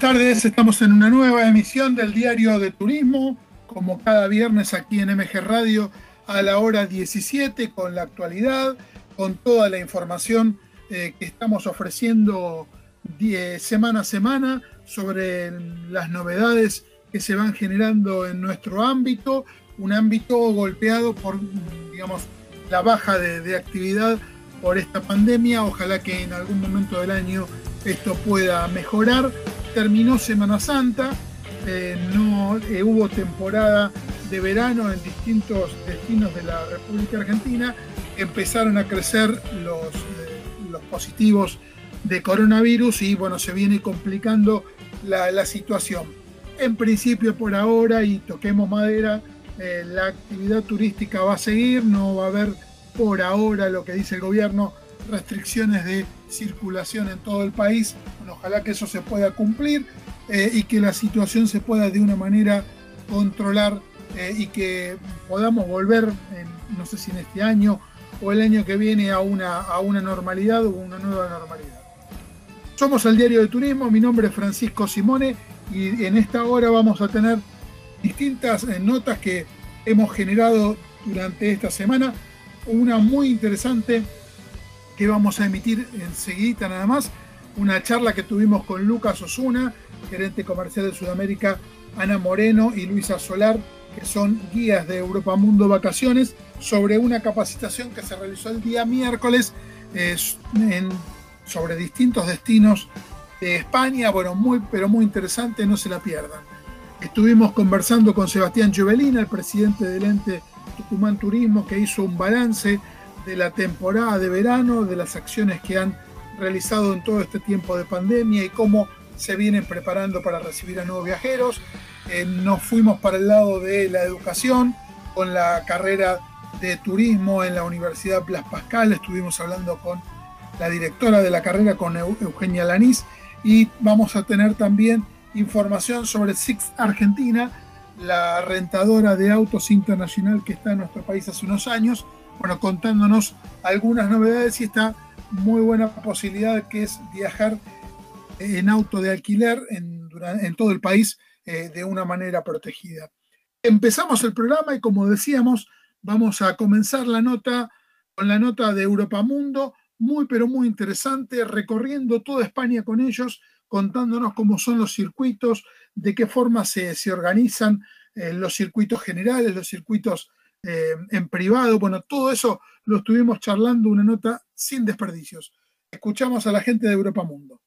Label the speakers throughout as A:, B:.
A: buenas tardes. Estamos en una nueva emisión del Diario de Turismo, como cada viernes aquí en MG Radio a la hora 17, con la actualidad, con toda la información eh, que estamos ofreciendo semana a semana sobre las novedades que se van generando en nuestro ámbito, un ámbito golpeado por, digamos, la baja de actividad por esta pandemia. Ojalá que en algún momento del año esto pueda mejorar. Terminó Semana Santa, eh, no eh, hubo temporada de verano en distintos destinos de la República Argentina. Empezaron a crecer los, eh, positivos de coronavirus y bueno, se viene complicando la situación. En principio por ahora, y toquemos madera, la actividad turística va a seguir, no va a haber por ahora lo que dice el gobierno, restricciones de circulación en todo el país. ojalá que eso se pueda cumplir eh, y que la situación se pueda de una manera controlar eh, y que podamos volver, no sé si en este año o el año que viene, a una, a una normalidad o una nueva normalidad. Somos el Diario de Turismo, mi nombre es Francisco Simone y en esta hora vamos a tener distintas eh, notas que hemos generado durante esta semana. Una muy interesante que vamos a emitir enseguida nada más, una charla que tuvimos con Lucas Osuna, gerente comercial de Sudamérica, Ana Moreno y Luisa Solar, que son guías de Europa Mundo Vacaciones, sobre una capacitación que se realizó el día miércoles sobre distintos destinos de España. Bueno, muy, pero muy interesante, no se la pierdan. Estuvimos conversando con Sebastián Juvelina, el presidente del ente Tucumán Turismo, que hizo un balance de la temporada de verano, de las acciones que han realizado en todo este tiempo de pandemia y cómo se vienen preparando para recibir a nuevos viajeros. Eh, nos fuimos para el lado de la educación con la carrera de turismo en la Universidad Blas Pascal. Estuvimos hablando con la directora de la carrera, con Eugenia Lanís, y vamos a tener también información sobre Six Argentina, la rentadora de autos internacional que está en nuestro país hace unos años bueno, contándonos algunas novedades y esta muy buena posibilidad que es viajar en auto de alquiler en, todo el país eh, de una manera protegida. Empezamos el programa y como decíamos, vamos a comenzar la nota con la nota de Europa Mundo, muy pero muy interesante, recorriendo toda España con ellos, contándonos cómo son los circuitos, de qué forma se, organizan eh, los circuitos generales, los circuitos eh, en privado. Bueno, todo eso lo estuvimos charlando, una nota sin desperdicios. Escuchamos a la gente de Europa Mundo.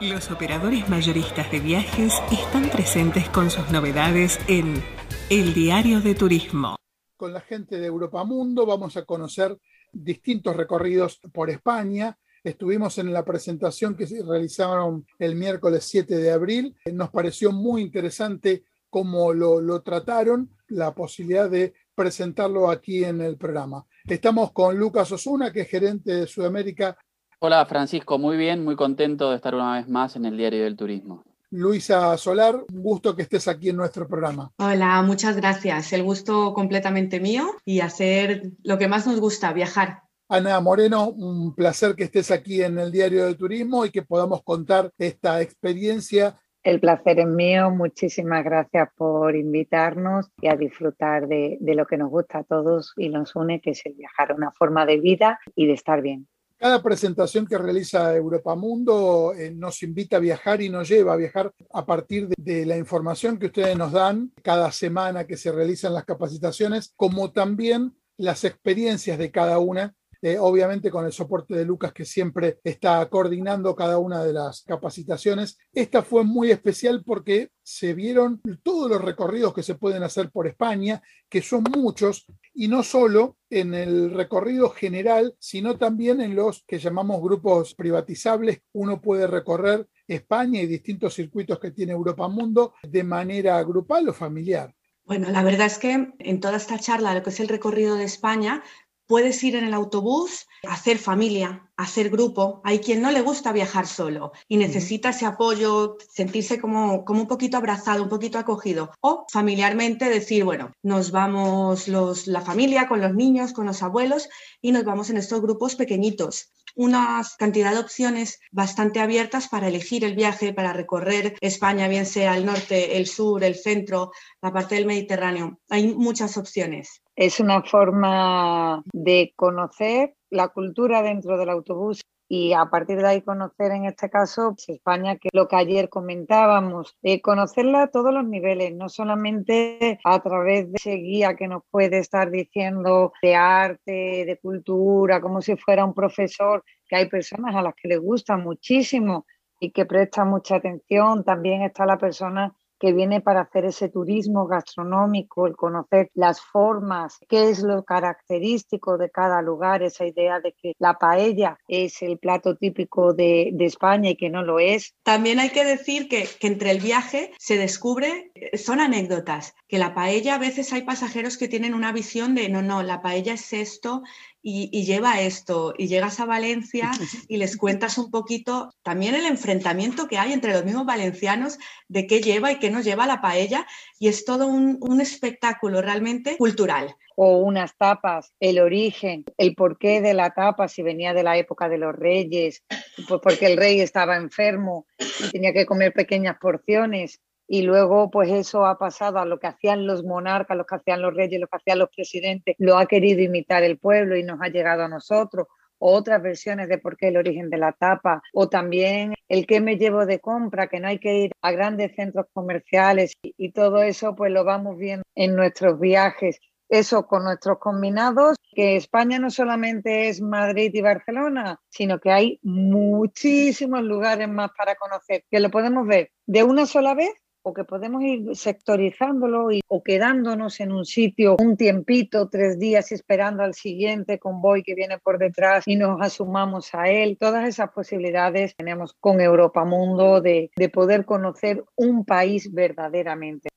B: Los operadores mayoristas de viajes están presentes con sus novedades en El Diario de Turismo.
A: Con la gente de Europa Mundo vamos a conocer distintos recorridos por España. Estuvimos en la presentación que se realizaron el miércoles 7 de abril. Nos pareció muy interesante cómo lo, lo trataron, la posibilidad de presentarlo aquí en el programa. Estamos con Lucas Osuna, que es gerente de Sudamérica.
C: Hola Francisco, muy bien, muy contento de estar una vez más en el Diario del Turismo.
A: Luisa Solar, un gusto que estés aquí en nuestro programa.
D: Hola, muchas gracias. El gusto completamente mío y hacer lo que más nos gusta, viajar.
A: Ana Moreno, un placer que estés aquí en el Diario del Turismo y que podamos contar esta experiencia
E: el placer es mío. Muchísimas gracias por invitarnos y a disfrutar de, lo que nos gusta a todos y nos une, que es el viajar, una forma de vida y de estar bien.
A: Cada presentación que realiza Europa Mundo eh, nos invita a viajar y nos lleva a viajar a partir de, la información que ustedes nos dan cada semana que se realizan las capacitaciones, como también las experiencias de cada una eh, obviamente con el soporte de Lucas que siempre está coordinando cada una de las capacitaciones. Esta fue muy especial porque se vieron todos los recorridos que se pueden hacer por España, que son muchos, y no solo en el recorrido general, sino también en los que llamamos grupos privatizables. Uno puede recorrer España y distintos circuitos que tiene Europa Mundo de manera grupal o familiar.
D: Bueno, la verdad es que en toda esta charla, lo que es el recorrido de España, puedes ir en el autobús, hacer familia, hacer grupo, hay quien no le gusta viajar solo y necesita ese apoyo, sentirse como, como un poquito abrazado, un poquito acogido. O familiarmente decir, bueno, nos vamos los, la familia con los niños, con los abuelos y nos vamos en estos grupos pequeñitos una cantidad de opciones bastante abiertas para elegir el viaje, para recorrer España, bien sea el norte, el sur, el centro, la parte del Mediterráneo. Hay muchas opciones.
E: Es una forma de conocer la cultura dentro del autobús y a partir de ahí conocer en este caso pues, España, que lo que ayer comentábamos, eh, conocerla a todos los niveles, no solamente a través de ese guía que nos puede estar diciendo de arte, de cultura, como si fuera un profesor, que hay personas a las que les gusta muchísimo y que prestan mucha atención, también está la persona que viene para hacer ese turismo gastronómico, el conocer las formas, qué es lo característico de cada lugar, esa idea de que la paella es el plato típico de, España y que no lo es.
D: También hay que decir que, que, entre el viaje se descubre, eh, son anécdotas, que la paella a veces hay pasajeros que tienen una visión de no, no, la paella es esto y, lleva esto, y llegas a Valencia y les cuentas un poquito también el enfrentamiento que hay entre los mismos valencianos de qué lleva y qué no lleva la paella, y es todo un, un espectáculo realmente cultural.
E: O unas tapas, el origen, el porqué de la tapa, si venía de la época de los reyes, pues porque el rey estaba enfermo y tenía que comer pequeñas porciones, y luego pues eso ha pasado a lo que hacían los monarcas, lo que hacían los reyes, lo que hacían los presidentes, lo ha querido imitar el pueblo y nos ha llegado a nosotros otras versiones de por qué el origen de la tapa, o también el que me llevo de compra, que no hay que ir a grandes centros comerciales y, todo eso pues lo vamos viendo en nuestros viajes. Eso con nuestros combinados, que España no solamente es Madrid y Barcelona, sino que hay muchísimos lugares más para conocer, que lo podemos ver de una sola vez o que podemos ir sectorizándolo y, o quedándonos en un sitio un tiempito, tres días esperando al siguiente convoy que viene por detrás y nos asumamos a él. Todas esas posibilidades tenemos con Europa Mundo de, de poder conocer un país verdaderamente.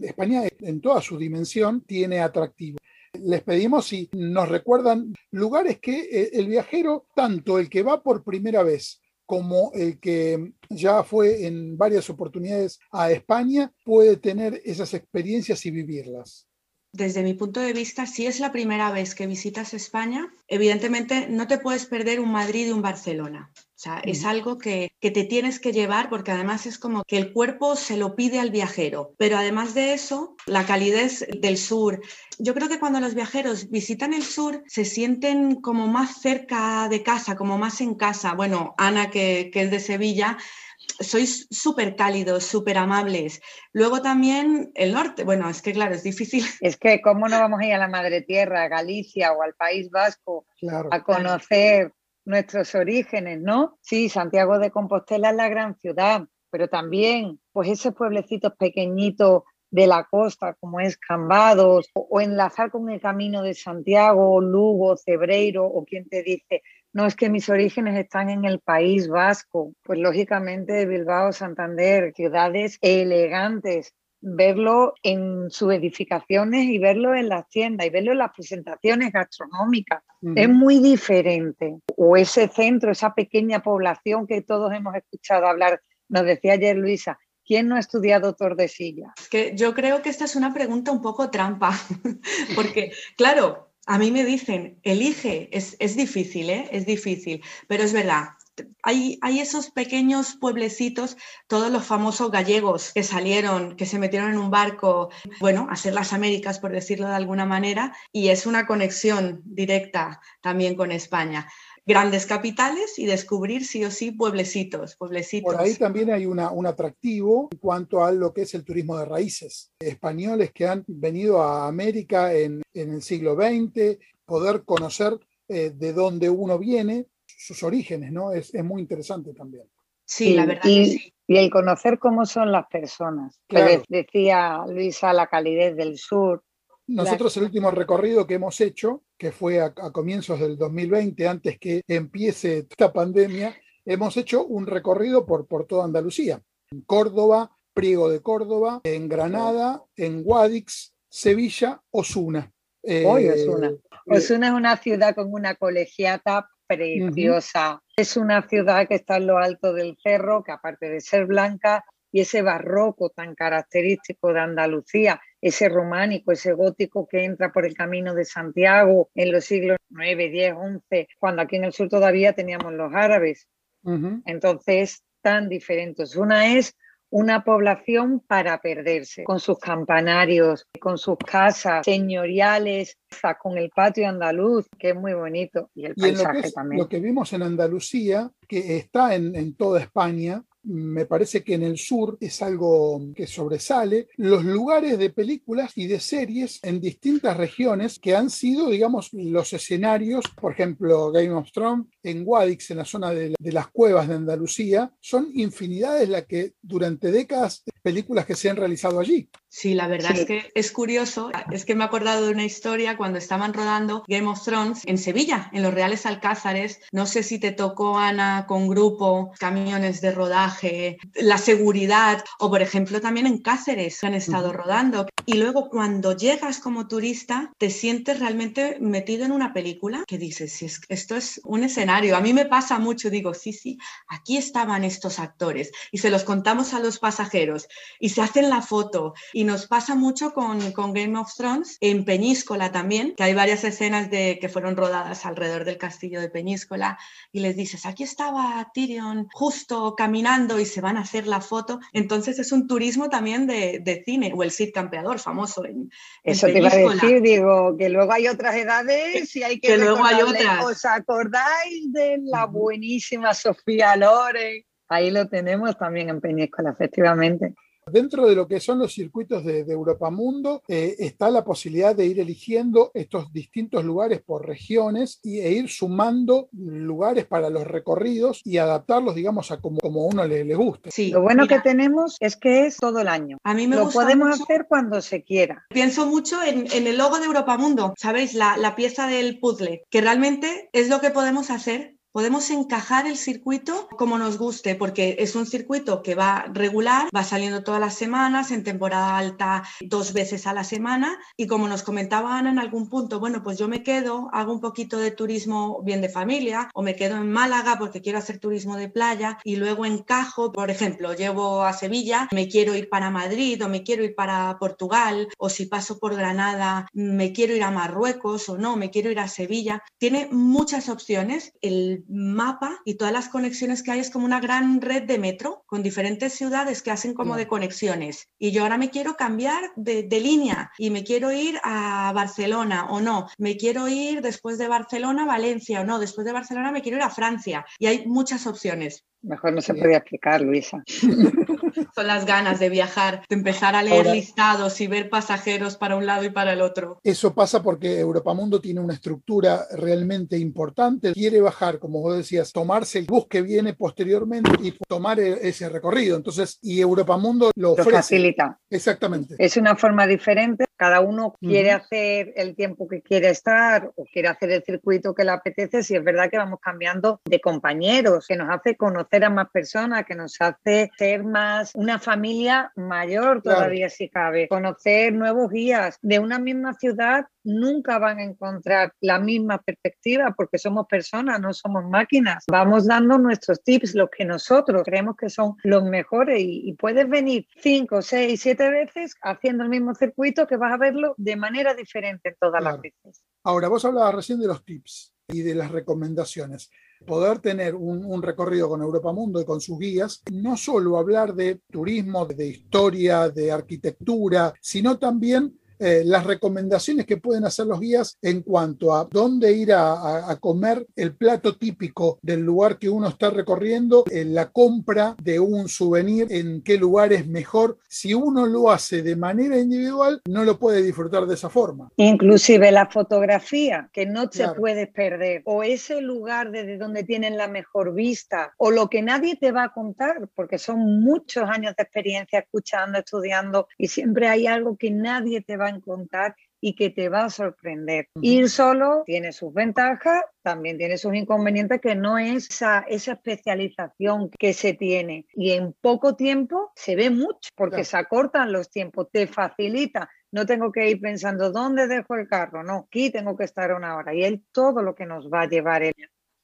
A: España en toda su dimensión tiene atractivo les pedimos si nos recuerdan lugares que eh, el viajero, tanto el que va por primera vez como el que ya fue en varias oportunidades a España, puede tener esas experiencias y vivirlas?
D: Desde mi punto de vista, si es la primera vez que visitas España, evidentemente no te puedes perder un Madrid y un Barcelona. Sea, es algo que, que, te tienes que llevar porque además es como que el cuerpo se lo pide al viajero. Pero además de eso, la calidez del sur. Yo creo que cuando los viajeros visitan el sur se sienten como más cerca de casa, como más en casa. Bueno, Ana, que, que es de Sevilla, sois súper cálidos, súper amables. Luego también el norte, bueno, es que claro, es difícil.
E: Es que cómo no vamos a ir a la madre tierra, a Galicia o al País Vasco a conocer nuestros orígenes, ¿no? Sí, Santiago de Compostela es la gran ciudad, pero también pues esos pueblecitos pequeñitos de la costa, como es Cambados, o, enlazar con el camino de Santiago, Lugo, Cebreiro, o quien te dice, no es que mis orígenes están en el País Vasco, pues lógicamente Bilbao, Santander, ciudades elegantes, verlo en sus edificaciones y verlo en las tiendas y verlo en las presentaciones gastronómicas. Es muy diferente. O ese centro, esa pequeña población que todos hemos escuchado hablar, nos decía ayer Luisa, ¿quién no ha estudiado Tordesillas?
D: que yo creo que esta es una pregunta un poco trampa, porque claro, a mí me dicen, elige, es, es difícil, ¿eh? es difícil, pero es verdad, hay, esos pequeños pueblecitos, todos los famosos gallegos que salieron, que se metieron en un barco, bueno, a hacer las Américas, por decirlo de alguna manera, y es una conexión directa también con España grandes capitales y descubrir sí o sí pueblecitos, pueblecitos.
A: Por ahí también hay un atractivo en cuanto a lo que es el turismo de raíces. Españoles que han venido a América en, el siglo XX, poder conocer eh, de dónde uno viene, sus orígenes, ¿no? Es, muy interesante también.
D: Sí, la verdad y, que sí.
E: Y el conocer cómo son las personas. Claro. Decía Luisa, la calidez del sur.
A: Nosotros el último recorrido que hemos hecho, que fue a, comienzos del 2020, antes que empiece esta pandemia, hemos hecho un recorrido por, por toda Andalucía. En Córdoba, Priego de Córdoba, en Granada, en Guadix, Sevilla, Osuna.
E: Eh, Osuna. Osuna es una ciudad con una colegiata preciosa. Es una ciudad que está en lo alto del cerro, que aparte de ser blanca, y ese barroco tan característico de Andalucía, ese románico, ese gótico que entra por el camino de Santiago en los siglos 9, 10, 11, cuando aquí en el sur todavía teníamos los árabes. Entonces, tan diferentes. Una es una población para perderse, con sus campanarios, con sus casas señoriales, con el patio andaluz, que es muy bonito, y el paisaje también.
A: Lo que vimos en Andalucía, que está en, en toda España, me parece que en el sur es algo que sobresale, los lugares de películas y de series en distintas regiones que han sido, digamos, los escenarios, por ejemplo, Game of Thrones, en Guadix, en la zona de, las cuevas de Andalucía, son infinidades las que durante décadas películas que se han realizado allí.
D: Sí, la verdad es que es curioso, es que me he acordado de una historia cuando estaban rodando Game of Thrones en Sevilla, en los Reales Alcázares, no sé si te tocó Ana con grupo, camiones de rodaje, la seguridad, o por ejemplo también en Cáceres han estado rodando. Y luego cuando llegas como turista, te sientes realmente metido en una película que dices, esto es un escenario. A mí me pasa mucho, digo, sí, sí, aquí estaban estos actores y se los contamos a los pasajeros y se hacen la foto. Y nos pasa mucho con, con Game of Thrones, en Peñíscola también, que hay varias escenas de, que fueron rodadas alrededor del castillo de Peñíscola y les dices, aquí estaba Tyrion justo caminando y se van a hacer la foto. Entonces es un turismo también de, cine, o el Cid Campeador famoso en,
E: Eso te iba a decir, digo, que luego hay otras edades y hay que,
D: que luego hay otras.
E: ¿Os acordáis de la buenísima Sofía Loren? Ahí lo tenemos también en Peñíscola, efectivamente.
A: Dentro de lo que son los circuitos de, Europa Mundo, eh, está la posibilidad de ir eligiendo estos distintos lugares por regiones y, e ir sumando lugares para los recorridos y adaptarlos, digamos, a como, como uno le, le guste.
E: Sí, lo bueno que tenemos es que es todo el año.
D: A mí me
E: lo podemos hacer cuando se quiera.
D: Pienso mucho en, el logo de Europa Mundo, ¿sabéis? La, la pieza del puzzle, que realmente es lo que podemos hacer podemos encajar el circuito como nos guste, porque es un circuito que va regular, va saliendo todas las semanas, en temporada alta dos veces a la semana, y como nos comentaba Ana en algún punto, bueno, pues yo me quedo, hago un poquito de turismo bien de familia, o me quedo en Málaga porque quiero hacer turismo de playa, y luego encajo, por ejemplo, llevo a Sevilla, me quiero ir para Madrid, o me quiero ir para Portugal, o si paso por Granada, me quiero ir a Marruecos, o no, me quiero ir a Sevilla. Tiene muchas opciones. El mapa y todas las conexiones que hay es como una gran red de metro con diferentes ciudades que hacen como de conexiones. Y yo ahora me quiero cambiar de, de, línea y me quiero ir a Barcelona o no, me quiero ir después de Barcelona a Valencia o no, después de Barcelona me quiero ir a Francia. Y hay muchas opciones.
E: Mejor no se podía explicar, Luisa.
D: Son las ganas de viajar, de empezar a leer listados y ver pasajeros para un lado y para el otro.
A: Eso pasa porque Europa Mundo tiene una estructura realmente importante. Quiere bajar, como vos decías, tomarse el bus que viene posteriormente y tomar e-, ese recorrido. Entonces, y Europa Mundo lo, ofrece.
E: facilita.
A: Exactamente.
E: Es una forma diferente. Cada uno quiere hacer el tiempo que quiere estar o quiere hacer el circuito que le apetece. Si es verdad que vamos cambiando de compañeros, que nos hace conocer a más personas, que nos hace ser más una familia mayor todavía si cabe, conocer nuevos guías. De una misma ciudad nunca van a encontrar la misma perspectiva porque somos personas, no somos máquinas. Vamos dando nuestros tips, los que nosotros creemos que son los mejores y, puedes venir cinco, seis, siete veces haciendo el mismo circuito que vas a verlo de manera diferente todas las veces.
A: Ahora, vos hablabas recién de los tips y de las recomendaciones poder tener un, recorrido con Europa Mundo y con sus guías, no solo hablar de turismo, de historia, de arquitectura, sino también eh, las recomendaciones que pueden hacer los guías en cuanto a dónde ir a, comer el plato típico del lugar que uno está recorriendo, en la compra de un souvenir, en qué lugar es mejor. Si uno lo hace de manera individual, no lo puede disfrutar de esa forma.
E: Inclusive la fotografía, que no se puede perder, o ese lugar desde donde tienen la mejor vista, o lo que nadie te va a contar, porque son muchos años de experiencia escuchando, estudiando, y siempre hay algo que nadie te va a encontrar y que te va a sorprender. Ir solo tiene sus ventajas, también tiene sus inconvenientes, que no es esa, esa especialización que se tiene. Y en poco tiempo se ve mucho, porque se acortan los tiempos, te facilita. No tengo que ir pensando dónde dejo el carro, no, aquí tengo que estar una hora. Y él todo lo que nos va a llevar él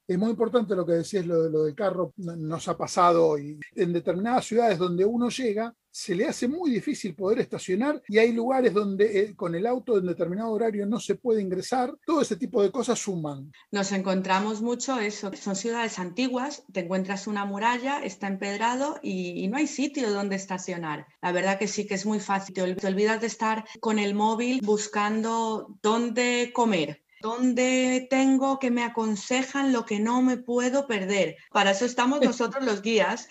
A: Es muy importante lo que decías, lo, lo del carro, nos ha pasado y en determinadas ciudades donde uno llega, se le hace muy difícil poder estacionar y hay lugares donde eh, con el auto en determinado horario no se puede ingresar. Todo ese tipo de cosas suman.
D: Nos encontramos mucho eso. Son ciudades antiguas, te encuentras una muralla, está empedrado y, no hay sitio donde estacionar. La verdad que sí que es muy fácil. Te olvidas de estar con el móvil buscando dónde comer dónde tengo que me aconsejan lo que no me puedo perder. Para eso estamos nosotros los guías,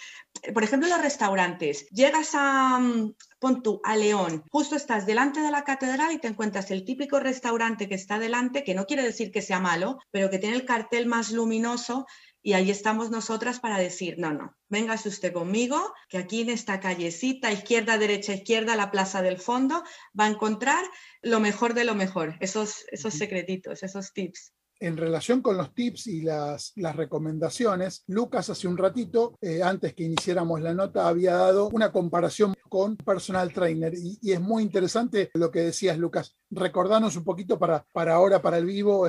D: por ejemplo, los restaurantes, llegas a, mm, pon tú, a León, justo estás delante de la catedral y te encuentras el típico restaurante que está delante, que no quiere decir que sea malo, pero que tiene el cartel más luminoso y ahí estamos nosotras para decir, no, no, véngase usted conmigo, que aquí en esta callecita, izquierda, derecha, izquierda, la plaza del fondo, va a encontrar lo mejor de lo mejor, esos, esos secretitos, esos tips
A: en relación con los tips y las, las recomendaciones, Lucas hace un ratito, eh, antes que iniciáramos la nota, había dado una comparación con personal trainer y, y, es muy interesante lo que decías, Lucas. Recordanos un poquito para, para ahora, para el vivo.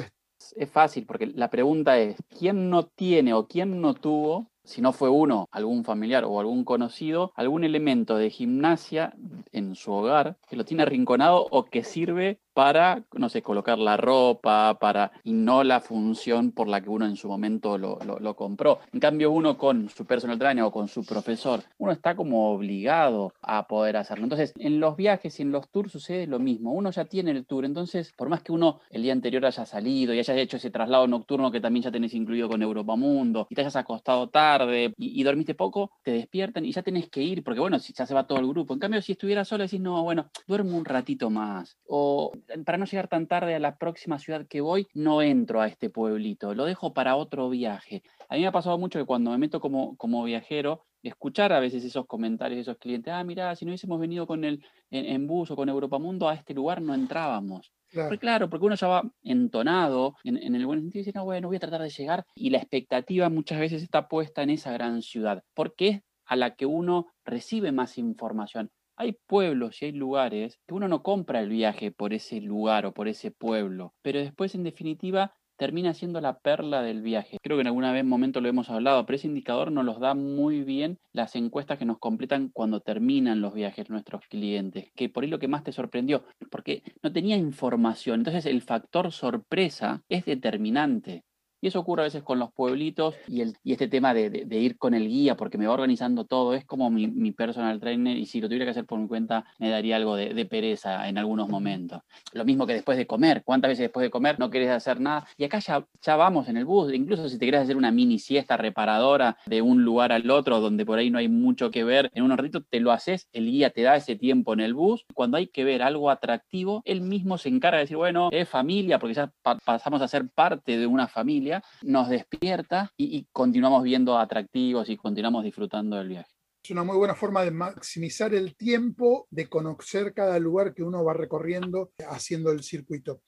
C: Es fácil, porque la pregunta es, ¿quién no tiene o quién no tuvo si no fue uno, algún familiar o algún conocido, algún elemento de gimnasia en su hogar que lo tiene arrinconado o que sirve para, no sé, colocar la ropa, para, y no la función por la que uno en su momento lo, lo, compró. En cambio, uno con su personal trainer o con su profesor, uno está como obligado a poder hacerlo. Entonces, en los viajes y en los tours sucede lo mismo. Uno ya tiene el tour, entonces, por más que uno el día anterior haya salido y haya hecho ese traslado nocturno que también ya tenés incluido con Europa Mundo, y te hayas acostado tarde y, dormiste poco, te despiertan y ya tenés que ir, porque bueno, ya se va todo el grupo. En cambio, si estuviera solo, decís, no, bueno, duermo un ratito más. O para no llegar tan tarde a la próxima ciudad que voy, no entro a este pueblito, lo dejo para otro viaje. A mí me ha pasado mucho que cuando me meto como, como viajero, escuchar a veces esos comentarios de esos clientes, ah, mira, si no hubiésemos venido con el, en, bus o con Europa Mundo, a este lugar no entrábamos. Claro. Porque, claro, porque uno ya va entonado en, en, el buen sentido y dice, no, bueno, voy a tratar de llegar. Y la expectativa muchas veces está puesta en esa gran ciudad, porque es a la que uno recibe más información hay pueblos y hay lugares que uno no compra el viaje por ese lugar o por ese pueblo, pero después en definitiva termina siendo la perla del viaje. Creo que en algún momento lo hemos hablado, pero ese indicador nos los da muy bien las encuestas que nos completan cuando terminan los viajes nuestros clientes, que por ahí lo que más te sorprendió, porque no tenía información, entonces el factor sorpresa es determinante. Y eso ocurre a veces con los pueblitos y, el, y este tema de, de, ir con el guía porque me va organizando todo, es como mi, mi, personal trainer y si lo tuviera que hacer por mi cuenta me daría algo de, de, pereza en algunos momentos. Lo mismo que después de comer, ¿cuántas veces después de comer no querés hacer nada? Y acá ya, ya vamos en el bus, incluso si te querés hacer una mini siesta reparadora de un lugar al otro donde por ahí no hay mucho que ver, en un ratito te lo haces, el guía te da ese tiempo en el bus, cuando hay que ver algo atractivo, él mismo se encarga de decir, bueno, es familia, porque ya pa pasamos a ser parte de una familia nos despierta y, continuamos viendo atractivos y continuamos disfrutando del viaje.
A: Es una muy buena forma de maximizar el tiempo de conocer cada lugar que uno va recorriendo haciendo el circuito.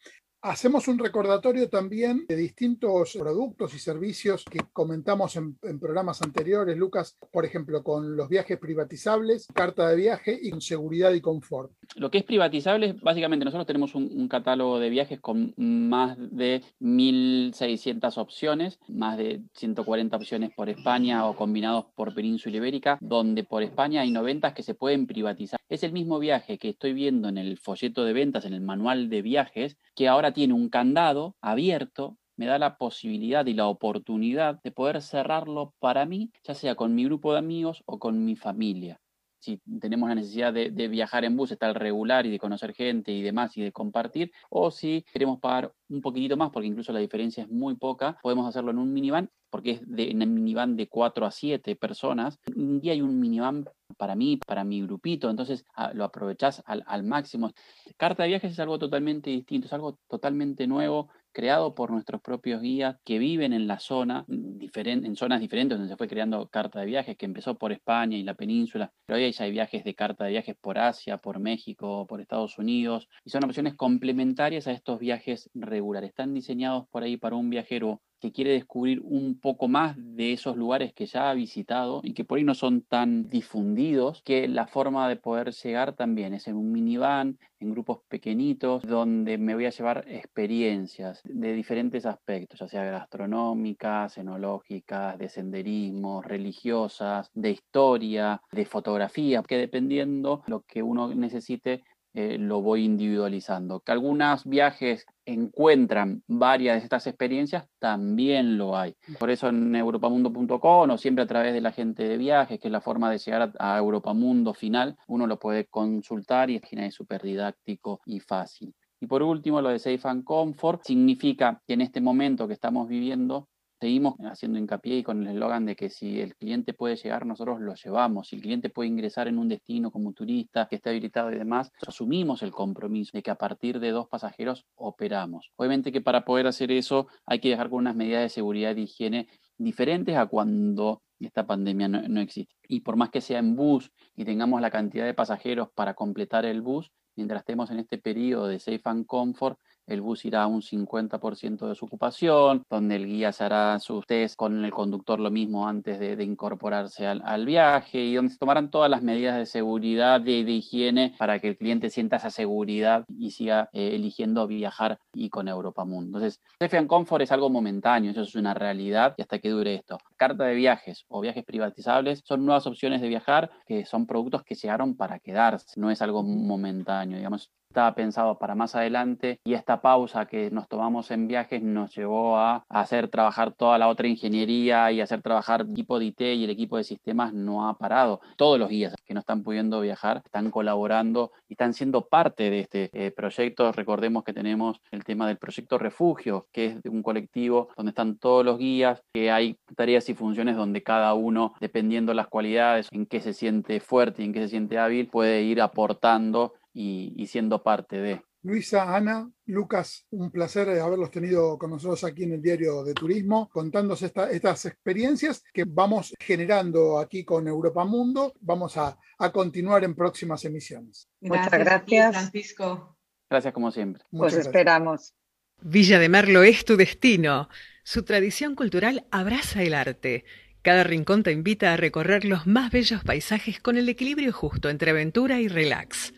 A: Hacemos un recordatorio también de distintos productos y servicios que comentamos en, programas anteriores, Lucas, por ejemplo, con los viajes privatizables, carta de viaje y seguridad y confort.
C: Lo que es privatizable, básicamente nosotros tenemos un, un catálogo de viajes con más de 1.600 opciones, más de 140 opciones por España o combinados por península ibérica, donde por España hay 90 que se pueden privatizar. Es el mismo viaje que estoy viendo en el folleto de ventas, en el manual de viajes, que ahora tiene un candado abierto, me da la posibilidad y la oportunidad de poder cerrarlo para mí, ya sea con mi grupo de amigos o con mi familia. Si tenemos la necesidad de, viajar en bus, estar regular y de conocer gente y demás y de compartir, o si queremos pagar un poquitito más, porque incluso la diferencia es muy poca, podemos hacerlo en un minivan, porque es de, en el minivan de 4 a 7 personas. Un día hay un minivan para mí, para mi grupito, entonces ah, lo aprovechás al máximo. Carta de viajes es algo totalmente distinto, es algo totalmente nuevo, creado por nuestros propios guías que viven en la zona, diferente, en zonas diferentes donde se fue creando carta de viajes, que empezó por España y la península, pero hoy hay viajes de carta de viajes por Asia, por México, por Estados Unidos, y son opciones complementarias a estos viajes regulares. Están diseñados por ahí para un viajero que quiere descubrir un poco más de esos lugares que ya ha visitado y que por ahí no son tan difundidos, que la forma de poder llegar también es en un minivan, en grupos pequeñitos, donde me voy a llevar experiencias de diferentes aspectos, ya sea gastronómicas, enológicas, de senderismo, religiosas, de historia, de fotografía, que dependiendo lo que uno necesite, eh, lo voy individualizando. Que algunos viajes encuentran varias de estas experiencias, también lo hay. Por eso en europamundo.com o siempre a través de la gente de viajes, que es la forma de llegar a, Europamundo final, uno lo puede consultar y es súper didáctico y fácil. Y por último, lo de Safe and Comfort significa que en este momento que estamos viviendo seguimos haciendo hincapié y con el eslogan de que si el cliente puede llegar, nosotros lo llevamos. Si el cliente puede ingresar en un destino como turista, que esté habilitado y demás, asumimos el compromiso de que a partir de dos pasajeros operamos. Obviamente que para poder hacer eso hay que dejar con unas medidas de seguridad y higiene diferentes a cuando esta pandemia no, no, existe. Y por más que sea en bus y tengamos la cantidad de pasajeros para completar el bus, mientras estemos en este periodo de safe and comfort, el bus irá a un 50% de su ocupación, donde el guía se hará sus test con el conductor lo mismo antes de, incorporarse al, viaje y donde se tomarán todas las medidas de seguridad y de, higiene para que el cliente sienta esa seguridad y siga eh, eligiendo viajar y con Europa Mundo. Entonces, Safe and Comfort es algo momentáneo, eso es una realidad y hasta que dure esto. Carta de viajes o viajes privatizables son nuevas opciones de viajar que son productos que llegaron para quedarse, no es algo momentáneo, digamos, estaba pensado para más adelante y esta pausa que nos tomamos en viajes nos llevó a hacer trabajar toda la otra ingeniería y hacer trabajar el equipo de IT y el equipo de sistemas no ha parado. Todos los guías que no están pudiendo viajar están colaborando y están siendo parte de este eh, proyecto. Recordemos que tenemos el tema del proyecto Refugio, que es de un colectivo donde están todos los guías, que hay tareas y funciones donde cada uno, dependiendo las cualidades, en qué se siente fuerte y en qué se siente hábil, puede ir aportando y, siendo parte de.
A: Luisa, Ana, Lucas, un placer haberlos tenido con nosotros aquí en el Diario de Turismo, contándose estas experiencias que vamos generando aquí con Europa Mundo. Vamos a, continuar en próximas emisiones.
E: Muchas gracias,
D: Francisco.
C: Gracias como siempre.
E: pues esperamos.
B: Villa de Merlo es tu destino. Su tradición cultural abraza el arte. Cada rincón te invita a recorrer los más bellos paisajes con el equilibrio justo entre aventura y relax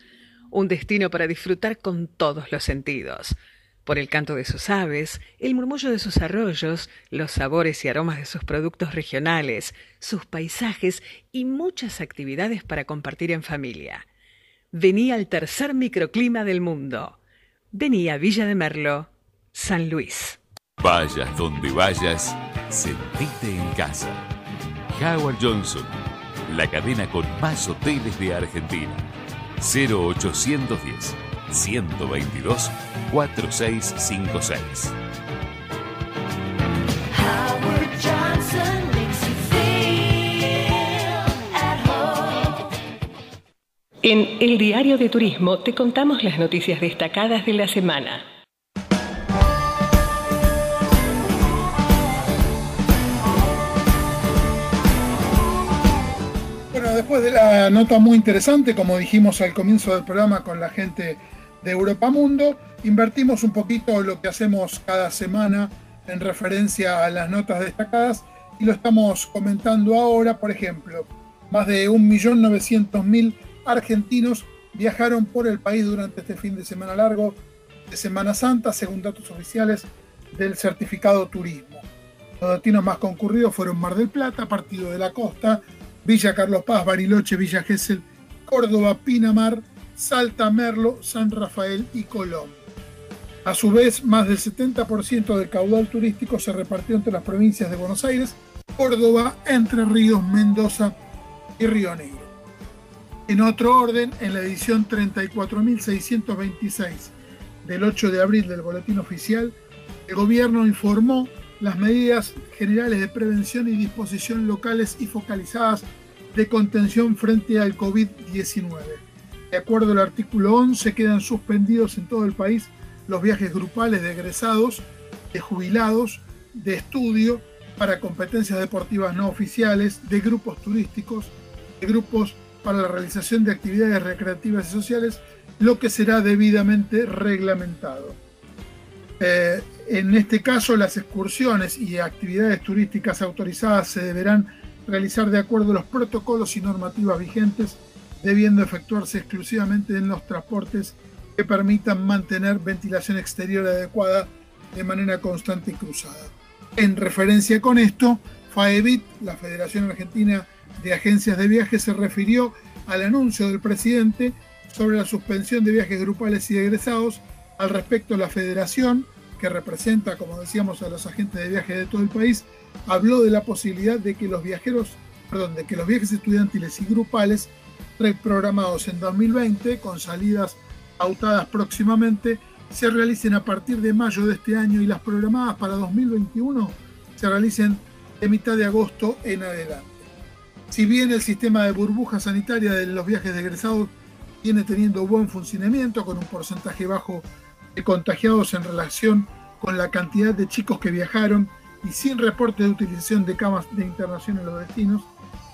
B: un destino para disfrutar con todos los sentidos. Por el canto de sus aves, el murmullo de sus arroyos, los sabores y aromas de sus productos regionales, sus paisajes y muchas actividades para compartir en familia. Venía al tercer microclima del mundo. Venía Villa de Merlo, San Luis.
F: Vayas donde vayas, sentite en casa. Howard Johnson, la cadena con más hoteles de Argentina 0810 122 4656.
B: En el Diario de Turismo te contamos las noticias destacadas de la semana.
A: Después de la nota muy interesante, como dijimos al comienzo del programa con la gente de Europa Mundo, invertimos un poquito lo que hacemos cada semana en referencia a las notas destacadas y lo estamos comentando ahora. Por ejemplo, más de 1.900.000 argentinos viajaron por el país durante este fin de semana largo de Semana Santa, según datos oficiales del certificado turismo. Los destinos más concurridos fueron Mar del Plata, Partido de la Costa, Villa Carlos Paz, Bariloche, Villa Gesell, Córdoba, Pinamar, Salta, Merlo, San Rafael y Colón. A su vez, más del 70% del caudal turístico se repartió entre las provincias de Buenos Aires, Córdoba, Entre Ríos, Mendoza y Río Negro. En otro orden, en la edición 34.626 del 8 de abril del Boletín Oficial, el gobierno informó las medidas generales de prevención y disposición locales y focalizadas de contención frente al COVID-19. De acuerdo al artículo 11, quedan suspendidos en todo el país los viajes grupales de egresados, de jubilados, de estudio, para competencias deportivas no oficiales, de grupos turísticos, de grupos para la realización de actividades recreativas y sociales, lo que será debidamente reglamentado. Eh, en este caso, las excursiones y actividades turísticas autorizadas se deberán realizar de acuerdo a los protocolos y normativas vigentes, debiendo efectuarse exclusivamente en los transportes que permitan mantener ventilación exterior adecuada de manera constante y cruzada. En referencia con esto, FAEBIT, la Federación Argentina de Agencias de Viajes, se refirió al anuncio del presidente sobre la suspensión de viajes grupales y egresados. Al respecto, la federación, que representa, como decíamos, a los agentes de viaje de todo el país, habló de la posibilidad de que los viajeros, perdón, de que los viajes estudiantiles y grupales reprogramados en 2020 con salidas pautadas próximamente se realicen a partir de mayo de este año y las programadas para 2021 se realicen de mitad de agosto en adelante. Si bien el sistema de burbuja sanitaria de los viajes de egresados viene teniendo buen funcionamiento con un porcentaje bajo contagiados en relación con la cantidad de chicos que viajaron y sin reporte de utilización de camas de internación en los destinos,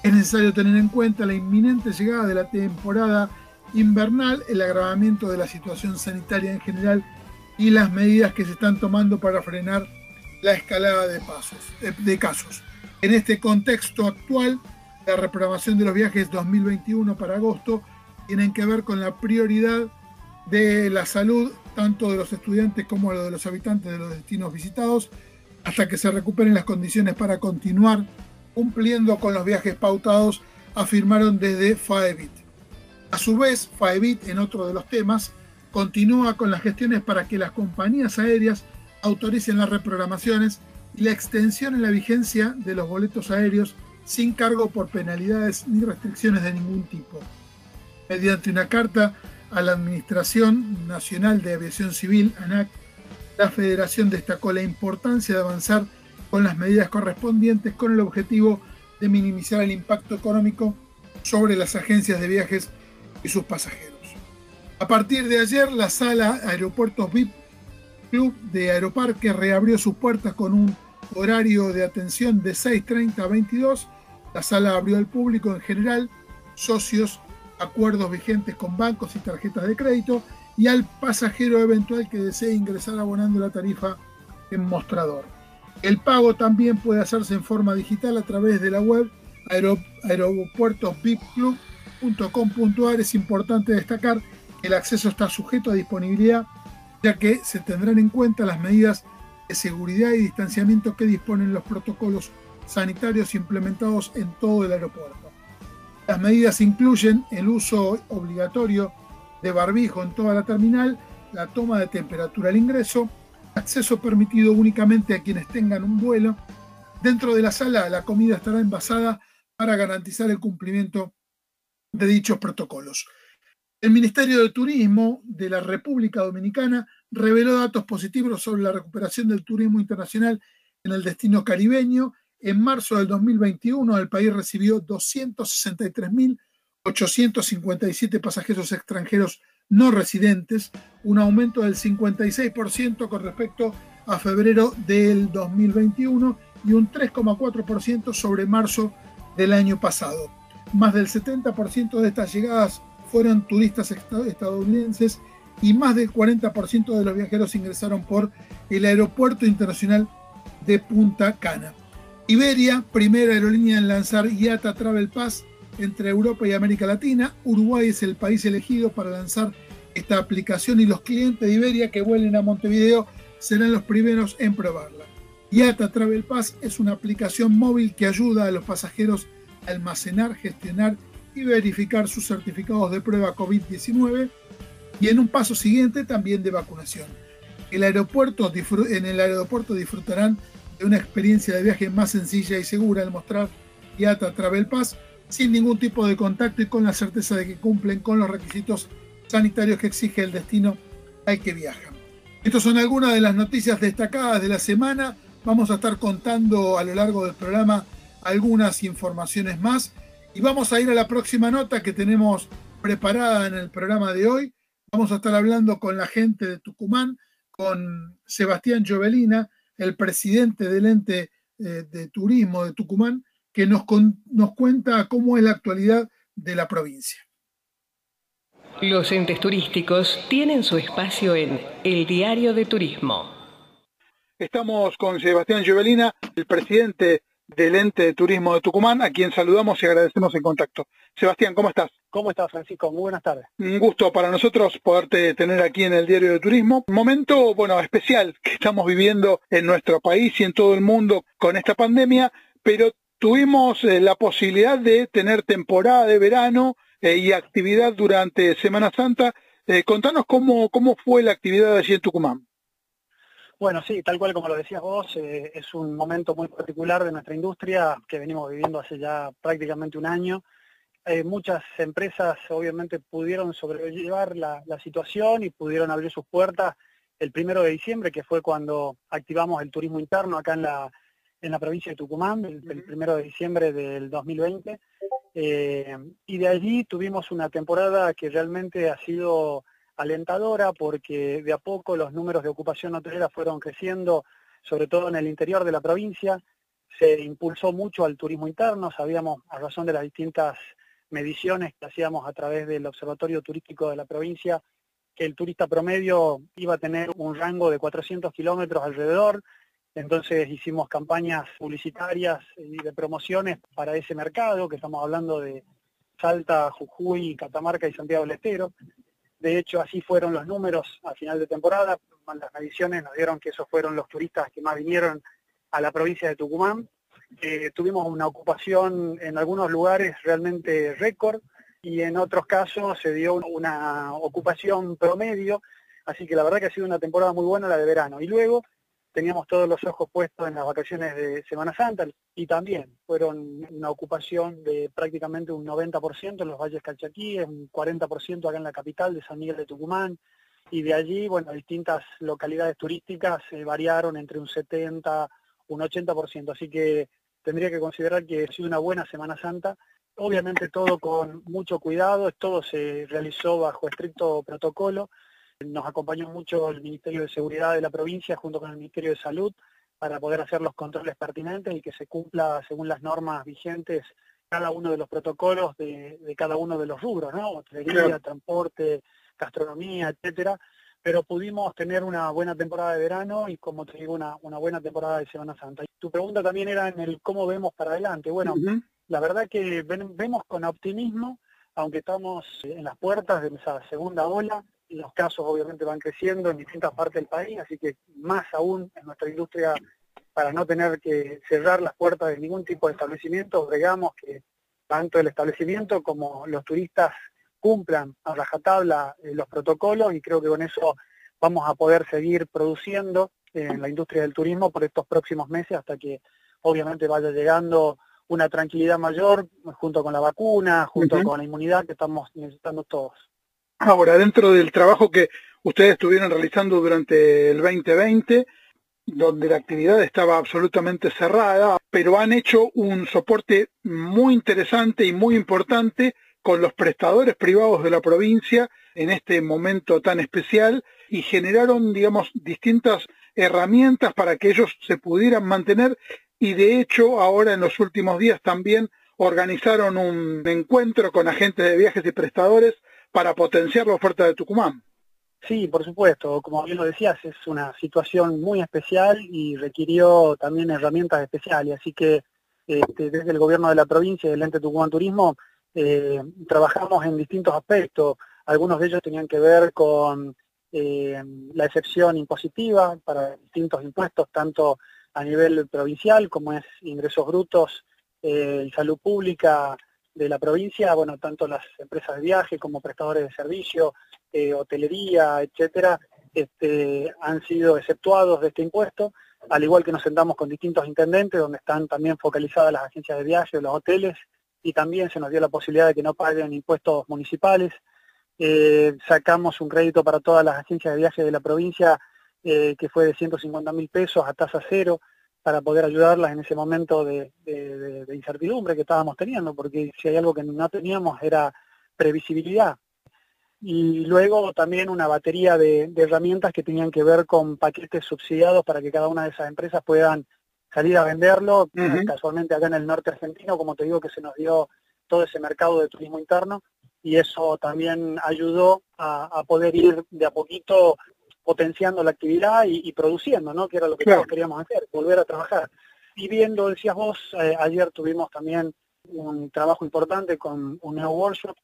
A: es necesario tener en cuenta la inminente llegada de la temporada invernal, el agravamiento de la situación sanitaria en general y las medidas que se están tomando para frenar la escalada de, pasos, de, casos. En este contexto actual, la reprogramación de los viajes 2021 para agosto tienen que ver con la prioridad de la salud tanto de los estudiantes como de los habitantes de los destinos visitados, hasta que se recuperen las condiciones para continuar cumpliendo con los viajes pautados, afirmaron desde FAEBIT. A su vez, FAEBIT, en otro de los temas, continúa con las gestiones para que las compañías aéreas autoricen las reprogramaciones y la extensión en la vigencia de los boletos aéreos sin cargo por penalidades ni restricciones de ningún tipo. Mediante una carta a la Administración Nacional de Aviación Civil, ANAC, la Federación destacó la importancia de avanzar con las medidas correspondientes con el objetivo de minimizar el impacto económico sobre las agencias de viajes y sus pasajeros. A partir de ayer, la sala Aeropuertos VIP Club de Aeroparque reabrió sus puertas con un horario de atención de 6.30 a 22. La sala abrió al público en general, socios, acuerdos vigentes con bancos y tarjetas de crédito y al pasajero eventual que desee ingresar abonando la tarifa en mostrador. El pago también puede hacerse en forma digital a través de la web aeropuertosvipclub.com.ar. Es importante destacar que el acceso está sujeto a disponibilidad, ya que se tendrán en cuenta las medidas de seguridad y distanciamiento que disponen los protocolos sanitarios implementados en todo el aeropuerto. Las medidas incluyen el uso obligatorio de barbijo en toda la terminal, la toma de temperatura al ingreso, acceso permitido únicamente a quienes tengan un vuelo. Dentro de la sala la comida estará envasada para garantizar el cumplimiento de dichos protocolos. El Ministerio de Turismo de la República Dominicana reveló datos positivos sobre la recuperación del turismo internacional en el destino caribeño. En marzo del 2021 el país recibió 263.000 857 pasajeros extranjeros no residentes, un aumento del 56% con respecto a febrero del 2021 y un 3,4% sobre marzo del año pasado. Más del 70% de estas llegadas fueron turistas estadounidenses y más del 40% de los viajeros ingresaron por el Aeropuerto Internacional de Punta Cana. Iberia, primera aerolínea en lanzar IATA Travel Pass, entre Europa y América Latina. Uruguay es el país elegido para lanzar esta aplicación y los clientes de Iberia que vuelen a Montevideo serán los primeros en probarla. IATA Travel Pass es una aplicación móvil que ayuda a los pasajeros a almacenar, gestionar y verificar sus certificados de prueba COVID-19 y en un paso siguiente también de vacunación. En el aeropuerto disfrutarán de una experiencia de viaje más sencilla y segura al mostrar IATA Travel Pass sin ningún tipo de contacto y con la certeza de que cumplen con los requisitos sanitarios que exige el destino al que viajan. Estas son algunas de las noticias destacadas de la semana. Vamos a estar contando a lo largo del programa algunas informaciones más y vamos a ir a la próxima nota que tenemos preparada en el programa de hoy. Vamos a estar hablando con la gente de Tucumán, con Sebastián Jovelina, el presidente del ente eh, de turismo de Tucumán, que nos, nos cuenta cómo es la actualidad de la provincia.
B: Los entes turísticos tienen su espacio en El Diario de Turismo.
G: Estamos con Sebastián Giovelina, el presidente del ente de turismo de Tucumán, a quien saludamos y agradecemos el contacto. Sebastián, ¿cómo estás?
H: ¿Cómo estás, Francisco? Muy buenas tardes.
G: Un gusto para nosotros poderte tener aquí en el Diario de Turismo. Momento, bueno, especial que estamos viviendo en nuestro país y en todo el mundo con esta pandemia, pero tuvimos eh, la posibilidad de tener temporada de verano eh, y actividad durante Semana Santa. Eh, contanos cómo, cómo fue la actividad allí en Tucumán.
H: Bueno, sí, tal cual como lo decías vos, eh, es un momento muy particular de nuestra industria que venimos viviendo hace ya prácticamente un año. Eh, muchas empresas obviamente pudieron sobrellevar la, situación y pudieron abrir sus puertas el primero de diciembre, que fue cuando activamos el turismo interno acá en la, en la provincia de Tucumán, el, primero de diciembre del 2020. Eh, y de allí tuvimos una temporada que realmente ha sido alentadora porque de a poco los números de ocupación hotelera fueron creciendo, sobre todo en el interior de la provincia. Se impulsó mucho al turismo interno, sabíamos a razón de las distintas mediciones que hacíamos a través del Observatorio Turístico de la provincia que el turista promedio iba a tener un rango de 400 kilómetros alrededor, entonces hicimos campañas publicitarias y de promociones para ese mercado, que estamos hablando de Salta, Jujuy, Catamarca y Santiago del Estero. De hecho, así fueron los números a final de temporada. Las mediciones nos dieron que esos fueron los turistas que más vinieron a la provincia de Tucumán. Eh, tuvimos una ocupación en algunos lugares realmente récord y en otros casos se dio una ocupación promedio. Así que la verdad que ha sido una temporada muy buena la de verano. Y luego teníamos todos los ojos puestos en las vacaciones de Semana Santa y también fueron una ocupación de prácticamente un 90% en los valles calchaquíes, un 40% acá en la capital de San Miguel de Tucumán y de allí, bueno, distintas localidades turísticas se variaron entre un 70, un 80%, así que tendría que considerar que ha una buena Semana Santa. Obviamente todo con mucho cuidado, todo se realizó bajo estricto protocolo, nos acompañó mucho el Ministerio de Seguridad de la provincia junto con el Ministerio de Salud para poder hacer los controles pertinentes y que se cumpla según las normas vigentes cada uno de los protocolos de, cada uno de los rubros, ¿no? Hotelería, transporte, gastronomía, etcétera. Pero pudimos tener una buena temporada de verano y, como te digo, una, una buena temporada de Semana Santa. Y tu pregunta también era en el cómo vemos para adelante. Bueno, la verdad que vemos con optimismo, aunque estamos en las puertas de esa segunda ola, los casos obviamente van creciendo en distintas partes del país, así que más aún en nuestra industria, para no tener que cerrar las puertas de ningún tipo de establecimiento, bregamos que tanto el establecimiento como los turistas cumplan a rajatabla eh, los protocolos y creo que con eso vamos a poder seguir produciendo en la industria del turismo por estos próximos meses hasta que obviamente vaya llegando una tranquilidad mayor junto con la vacuna, junto con la inmunidad que estamos necesitando todos.
G: Ahora, dentro del trabajo que ustedes estuvieron realizando durante el 2020, donde la actividad estaba absolutamente cerrada, pero han hecho un soporte muy interesante y muy importante con los prestadores privados de la provincia en este momento tan especial y generaron, digamos, distintas herramientas para que ellos se pudieran mantener y de hecho ahora en los últimos días también organizaron un encuentro con agentes de viajes y prestadores para potenciar la oferta de Tucumán.
H: Sí, por supuesto. Como bien lo decías, es una situación muy especial y requirió también herramientas especiales. Así que este, desde el gobierno de la provincia y del ente Tucumán Turismo eh, trabajamos en distintos aspectos. Algunos de ellos tenían que ver con eh, la excepción impositiva para distintos impuestos, tanto a nivel provincial como es ingresos brutos eh, salud pública, de la provincia, bueno, tanto las empresas de viaje como prestadores de servicio, eh, hotelería, etcétera, este, han sido exceptuados de este impuesto, al igual que nos sentamos con distintos intendentes, donde están también focalizadas las agencias de viaje, los hoteles, y también se nos dio la posibilidad de que no paguen impuestos municipales. Eh, sacamos un crédito para todas las agencias de viaje de la provincia eh, que fue de 150 mil pesos a tasa cero, para poder ayudarlas en ese momento de, incertidumbre que estábamos teniendo, porque si hay algo que no teníamos era previsibilidad. Y luego también una batería de, herramientas que tenían que ver con paquetes subsidiados para que cada una de esas empresas puedan salir a venderlo. Casualmente acá en el norte argentino, como te digo, que se nos dio todo ese mercado de turismo interno y eso también ayudó a, a poder ir de a poquito potenciando la actividad y, produciendo, ¿no? Que era lo que todos queríamos hacer, volver a trabajar. Y viendo, decías vos, eh, ayer tuvimos también un trabajo importante con un nuevo workshop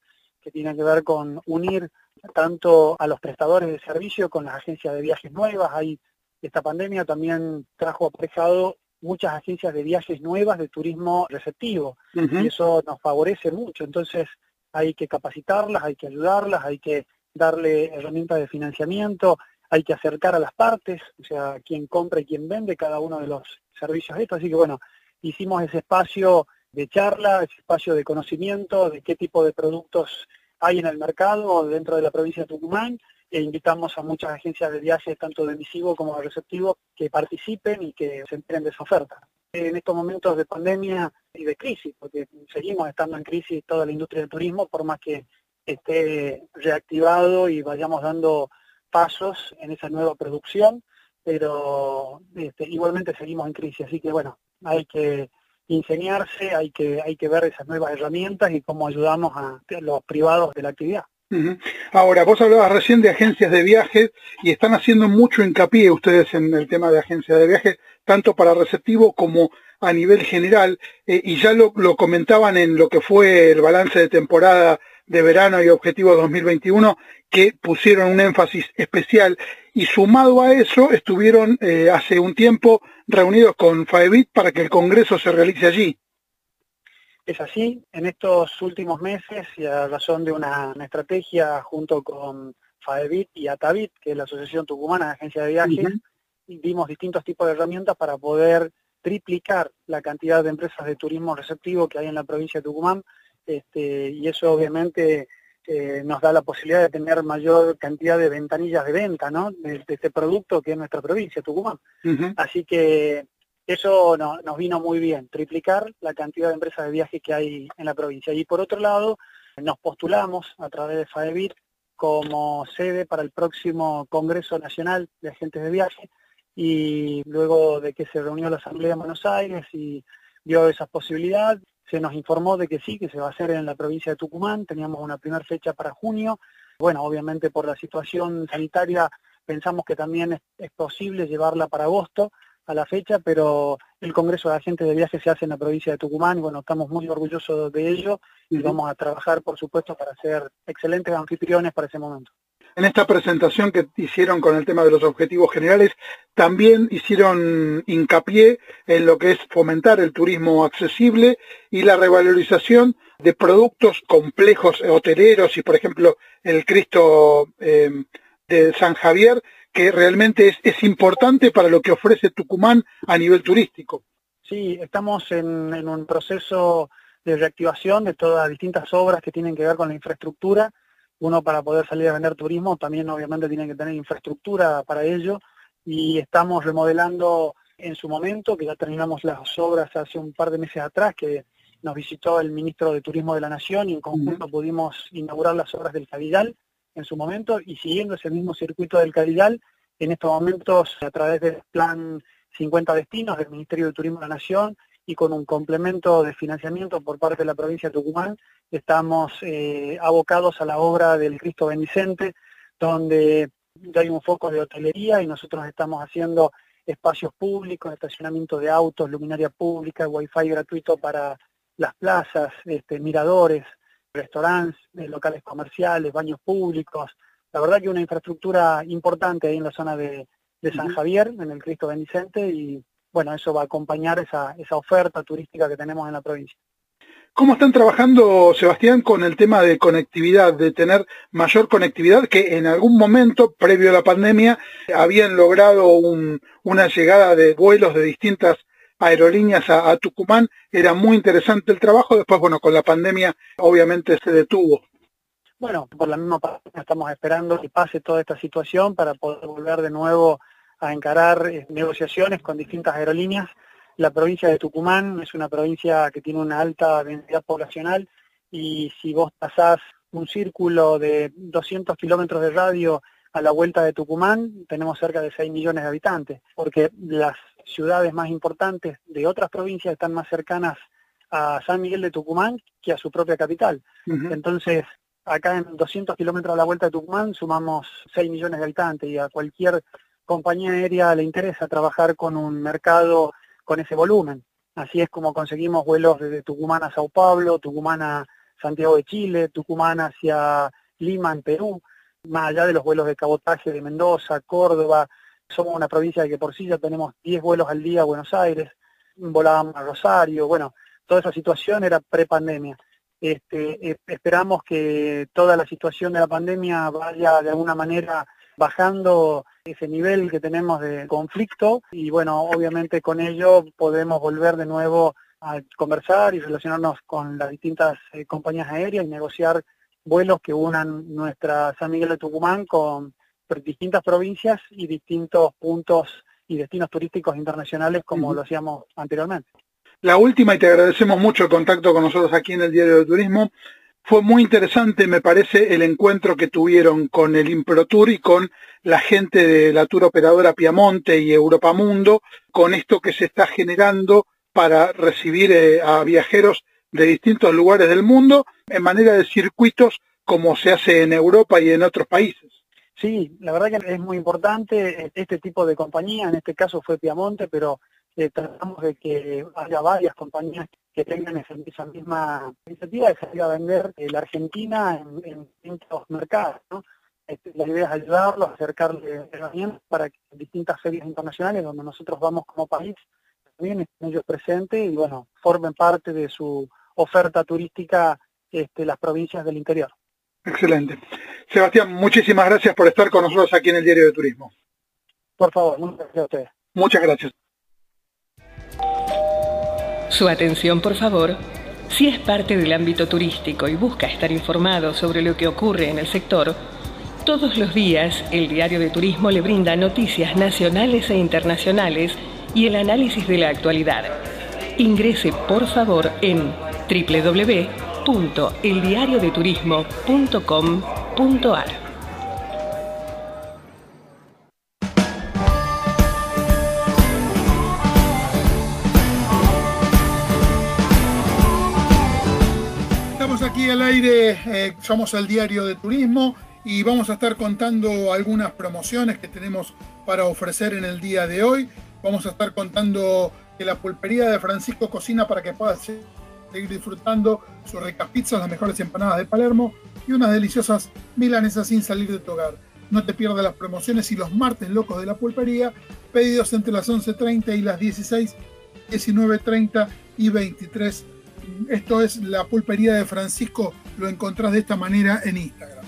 H: que tiene que ver con unir tanto a los prestadores de servicio con las agencias de viajes nuevas. Hay, esta pandemia también trajo aparejado muchas agencias de viajes nuevas de turismo receptivo y eso nos favorece mucho. Entonces hay que capacitarlas, hay que ayudarlas, hay que darle herramientas de financiamiento, hay que acercar a las partes, o sea, quien compra y quien vende cada uno de los servicios estos. Así que bueno, hicimos ese espacio de charla, ese espacio de conocimiento de qué tipo de productos hay en el mercado dentro de la provincia de Tucumán e invitamos a muchas agencias de viajes, tanto de emisivo como de receptivo, que participen y que se enteren de esa oferta. En estos momentos de pandemia y de crisis, porque seguimos estando en crisis toda la industria del turismo, por más que esté reactivado y vayamos dando pasos en esa nueva producción, pero este, igualmente seguimos en crisis, así que bueno, hay que ingeniarse, hay que, hay que ver esas nuevas herramientas y cómo ayudamos a los privados de la actividad.
G: Ahora, vos hablabas recién de agencias de viajes y están haciendo mucho hincapié ustedes en el tema de agencias de viajes, tanto para receptivo como a nivel general, eh, y ya lo, lo, comentaban en lo que fue el balance de temporada de verano y objetivo 2021, que pusieron un énfasis especial. Y sumado a eso estuvieron eh, hace un tiempo reunidos con FAEBIT para que el Congreso se realice allí.
H: Es así, en estos últimos meses y a razón de una, estrategia junto con FAEBIT y ATAVIT, que es la Asociación Tucumana de Agencias de Viajes, dimos distintos tipos de herramientas para poder triplicar la cantidad de empresas de turismo receptivo que hay en la provincia de Tucumán, este, y eso obviamente eh, nos da la posibilidad de tener mayor cantidad de ventanillas de venta ¿no? de, este producto que es nuestra provincia, Tucumán. Así que eso nos vino muy bien, triplicar la cantidad de empresas de viajes que hay en la provincia. Y por otro lado, nos postulamos a través de FAEBIR como sede para el próximo Congreso Nacional de Agentes de Viaje y luego de que se reunió la Asamblea de Buenos Aires y vio esa posibilidad, se nos informó de que sí, que se va a hacer en la provincia de Tucumán, teníamos una primera fecha para junio, bueno, obviamente por la situación sanitaria pensamos que también es, posible llevarla para agosto a la fecha, pero el Congreso de Agentes de Viajes se hace en la provincia de Tucumán. Y bueno, estamos muy orgullosos de ello y vamos a trabajar, por supuesto, para ser excelentes anfitriones para ese momento
G: en esta presentación que hicieron con el tema de los objetivos generales, también hicieron hincapié en lo que es fomentar el turismo accesible y la revalorización de productos complejos hoteleros y, por ejemplo, el Cristo em, de San Javier, que realmente es, importante para lo que ofrece Tucumán a nivel turístico.
H: Sí, estamos en un proceso de reactivación de todas las distintas obras que tienen que ver con la infraestructura uno para poder salir a vender turismo también obviamente tiene que tener infraestructura para ello. Y estamos remodelando en su momento, que ya terminamos las obras hace un par de meses atrás, que nos visitó el ministro de Turismo de la Nación y en conjunto pudimos inaugurar las obras del Cabilal en su momento. Y siguiendo ese mismo circuito del Cabilal, en estos momentos a través del plan 50 destinos del Ministerio de Turismo de la Nación y con un complemento de financiamiento por parte de la provincia de Tucumán, estamos eh, abocados a la obra del Cristo Benicente, donde ya hay un foco de hotelería y nosotros estamos haciendo espacios públicos, estacionamiento de autos, luminaria pública, wifi gratuito para las plazas, este, miradores, restaurantes, eh, locales comerciales, baños públicos. La verdad que una infraestructura importante ahí en la zona de, de San Javier, en el Cristo Benicente, y bueno, eso va a acompañar esa, esa oferta turística que tenemos en la provincia.
G: ¿Cómo están trabajando, Sebastián, con el tema de conectividad, de tener mayor conectividad, que en algún momento, previo a la pandemia, habían logrado una llegada de vuelos de distintas aerolíneas a, Tucumán? Era muy interesante el trabajo, después, bueno, con la pandemia obviamente se detuvo.
H: Bueno, por la misma parte estamos esperando que pase toda esta situación para poder volver de nuevo a encarar eh, negociaciones con distintas aerolíneas. La provincia de Tucumán es una provincia que tiene una alta densidad poblacional y si vos pasás un círculo de 200 kilómetros de radio a la vuelta de Tucumán, tenemos cerca de 6 millones de habitantes, porque las ciudades más importantes de otras provincias están más cercanas a San Miguel de Tucumán que a su propia capital. Entonces, acá en 200 kilómetros a la vuelta de Tucumán sumamos 6 millones de habitantes y a cualquier compañía aérea le interesa trabajar con un mercado con ese volumen. Así es como conseguimos vuelos desde Tucumán a Sao Paulo, Tucumán a Santiago de Chile, Tucumán hacia Lima en Perú, más allá de los vuelos de cabotaje de Mendoza, Córdoba, somos una provincia que por sí ya tenemos 10 vuelos al día a Buenos Aires, volábamos a Rosario, bueno, toda esa situación era prepandemia. Este, esperamos que toda la situación de la pandemia vaya de alguna manera bajando ese nivel que tenemos de conflicto y bueno, obviamente con ello podemos volver de nuevo a conversar y relacionarnos con las distintas eh, compañías aéreas y negociar vuelos que unan nuestra San Miguel de Tucumán con distintas provincias y distintos puntos y destinos turísticos internacionales como lo hacíamos anteriormente.
A: La última, y te agradecemos mucho el contacto con nosotros aquí en el Diario de Turismo, fue muy interesante, me parece, el encuentro que tuvieron con el Improtour y con la gente de la tour operadora Piamonte y Europa Mundo, con esto que se está generando para recibir eh, a viajeros de distintos lugares del mundo en manera de circuitos como se hace en Europa y en otros países.
H: Sí, la verdad que es muy importante este tipo de compañía, en este caso fue Piamonte, pero eh, tratamos de que haya varias compañías que tengan esa, misma iniciativa de salir a vender eh, la Argentina en, distintos mercados. Este, la idea es ayudarlos, acercarle herramientas para que distintas ferias internacionales donde nosotros vamos como país también estén ellos presentes y bueno, formen parte de su oferta turística este, las provincias del interior.
A: Excelente. Sebastián, muchísimas gracias por estar con nosotros aquí en el Diario de Turismo.
H: Por favor, muchas gracias a ustedes.
A: Muchas gracias.
B: Su atención, por favor. Si es parte del ámbito turístico y busca estar informado sobre lo que ocurre en el sector, todos los días el Diario de Turismo le brinda noticias nacionales e internacionales y el análisis de la actualidad. Ingrese, por favor, en www.eldiariodeturismo.com.ar.
A: al aire, eh, somos el diario de turismo y vamos a estar contando algunas promociones que tenemos para ofrecer en el día de hoy. Vamos a estar contando que la pulpería de Francisco cocina para que puedas seguir disfrutando sus ricas las mejores empanadas de Palermo y unas deliciosas milanesas sin salir de tu hogar. No te pierdas las promociones y los martes locos de la pulpería, pedidos entre las 11.30 y las 16, 19.30 y 23 esto es la pulpería de Francisco, lo encontrás de esta manera en Instagram.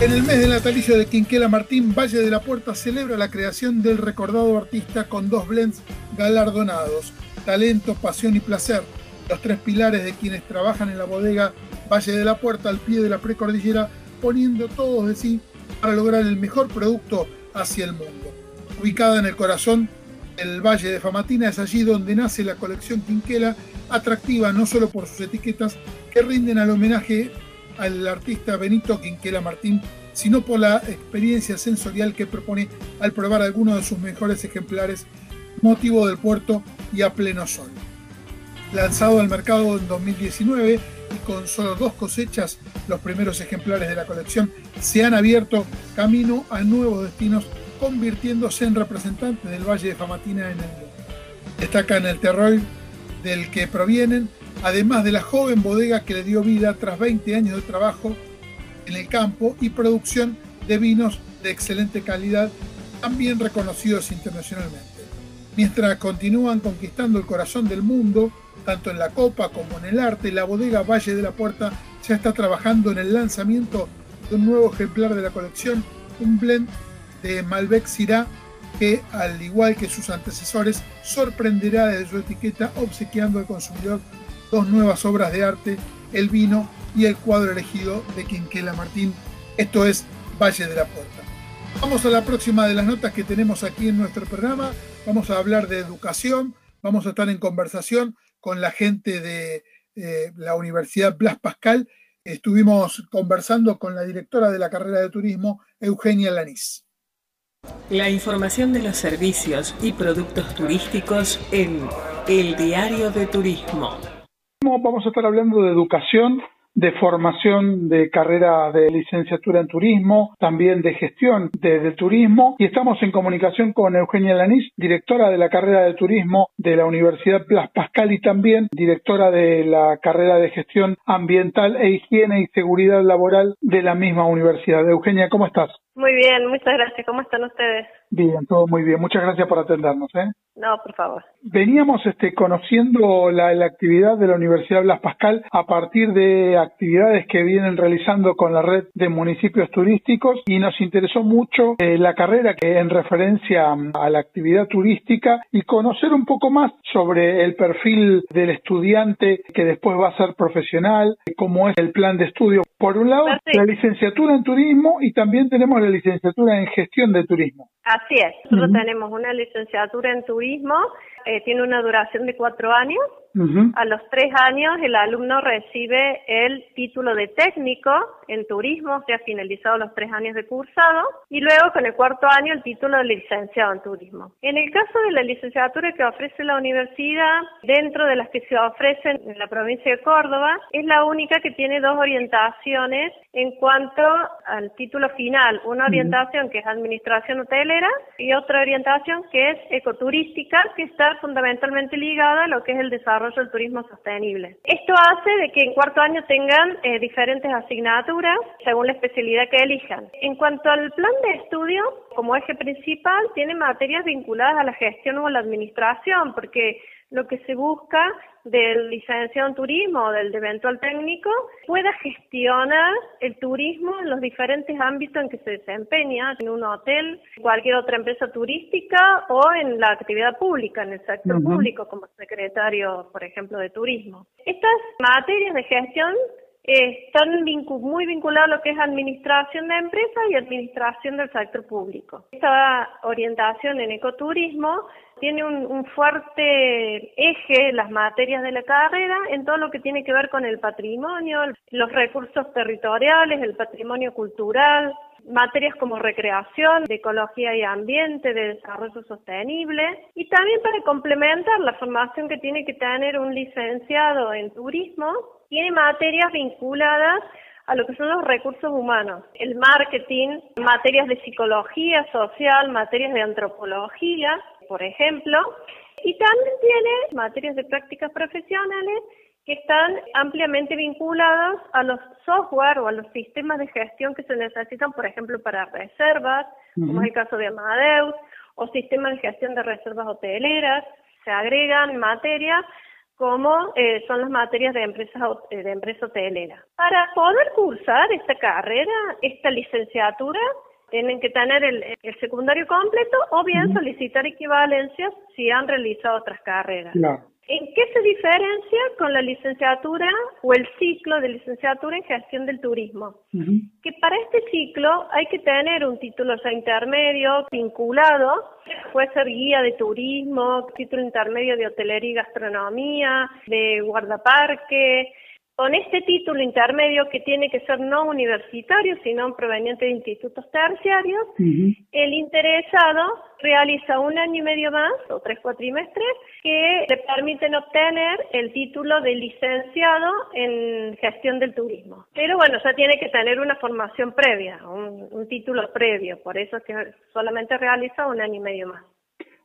A: En el mes del natalicio de Quinquela Martín, Valle de la Puerta celebra la creación del recordado artista con dos blends galardonados, talento, pasión y placer, los tres pilares de quienes trabajan en la bodega Valle de la Puerta al pie de la precordillera, poniendo todos de sí para lograr el mejor producto hacia el mundo. Ubicada en el corazón el Valle de Famatina, es allí donde nace la colección Quinquela atractiva no solo por sus etiquetas que rinden al homenaje al artista Benito Quinquela Martín, sino por la experiencia sensorial que propone al probar algunos de sus mejores ejemplares, motivo del puerto y a pleno sol. Lanzado al mercado en 2019 y con solo dos cosechas, los primeros ejemplares de la colección se han abierto camino a nuevos destinos, convirtiéndose en representantes del Valle de Famatina en el mundo. Destacan el terror del que provienen, además de la joven bodega que le dio vida tras 20 años de trabajo en el campo y producción de vinos de excelente calidad, también reconocidos internacionalmente. Mientras continúan conquistando el corazón del mundo, tanto en la copa como en el arte, la bodega Valle de la Puerta ya está trabajando en el lanzamiento de un nuevo ejemplar de la colección, un blend de Malbec Syrah que, al igual que sus antecesores, sorprenderá desde su etiqueta obsequiando al consumidor dos nuevas obras de arte, el vino y el cuadro elegido de Quinquela Martín. Esto es Valle de la Puerta. Vamos a la próxima de las notas que tenemos aquí en nuestro programa. Vamos a hablar de educación, vamos a estar en conversación con la gente de eh, la Universidad Blas Pascal. Estuvimos conversando con la directora de la carrera de turismo, Eugenia Lanís.
B: La información de los servicios y productos turísticos en El Diario de Turismo.
A: Vamos a estar hablando de educación,
G: de formación de carrera de licenciatura en turismo, también de gestión del turismo y estamos en comunicación con Eugenia Lanís, directora de la carrera de turismo de la Universidad Blas Pascal y también directora de la carrera de gestión ambiental e higiene y seguridad laboral de la misma universidad. Eugenia, ¿cómo estás?
I: Muy bien, muchas gracias. ¿Cómo están ustedes?
G: Bien, todo muy bien. Muchas gracias por atendernos. ¿eh?
I: No, por favor.
G: Veníamos este, conociendo la, actividad de la Universidad Blas Pascal a partir de actividades que vienen realizando con la red de municipios turísticos y nos interesó mucho eh, la carrera que en referencia a la actividad turística y conocer un poco más sobre el perfil del estudiante que después va a ser profesional, cómo es el plan de estudio. Por un lado, la licenciatura en turismo y también tenemos la licenciatura en gestión de turismo.
I: Así es, nosotros tenemos una licenciatura en turismo, eh, tiene una duración de cuatro años a los tres años el alumno recibe el título de técnico en turismo, se ha finalizado los tres años de cursado, y luego con el cuarto año el título de licenciado en turismo. En el caso de la licenciatura que ofrece la universidad, dentro de las que se ofrecen en la provincia de Córdoba, es la única que tiene dos orientaciones en cuanto al título final, una orientación que es administración hotelera y otra orientación que es ecoturística, que está fundamentalmente ligada a lo que es el desarrollo del turismo sostenible. Esto hace de que en cuarto año tengan eh, diferentes asignaturas según la especialidad que elijan. En cuanto al plan de estudio, como eje principal, tiene materias vinculadas a la gestión o a la administración, porque lo que se busca del licenciado en turismo o del eventual técnico pueda gestionar el turismo en los diferentes ámbitos en que se desempeña, en un hotel, cualquier otra empresa turística o en la actividad pública, en el sector público, como secretario, por ejemplo, de turismo. Estas materias de gestión están muy vinculadas a lo que es administración de empresas y administración del sector público. Esta orientación en ecoturismo tiene un, fuerte eje, las materias de la carrera, en todo lo que tiene que ver con el patrimonio, los recursos territoriales, el patrimonio cultural, materias como recreación, ecología y ambiente, de desarrollo sostenible y también para complementar la formación que tiene que tener un licenciado en turismo, tiene materias vinculadas a lo que son los recursos humanos, el marketing, materias de psicología social, materias de antropología, por ejemplo, y también tiene materias de prácticas profesionales que están ampliamente vinculadas a los software o a los sistemas de gestión que se necesitan, por ejemplo, para reservas, como es el caso de Amadeus, o sistemas de gestión de reservas hoteleras. Se agregan materias como eh, son las materias de empresas eh, de empresa hotelera. Para poder cursar esta carrera, esta licenciatura, tienen que tener el, secundario completo o bien solicitar equivalencias si han realizado otras carreras. ¿En qué se diferencia con la licenciatura o el ciclo de licenciatura en gestión del turismo? Que para este ciclo hay que tener un título ya intermedio vinculado, puede ser guía de turismo, título intermedio de hotelería y gastronomía, de guardaparque, con este título intermedio que tiene que ser no universitario, sino proveniente de institutos terciarios, el interesado realiza un año y medio más o tres cuatrimestres que le permiten obtener el título de licenciado en gestión del turismo. Pero bueno, ya tiene que tener una formación previa, un, un título previo, por eso es que solamente realiza un año y medio más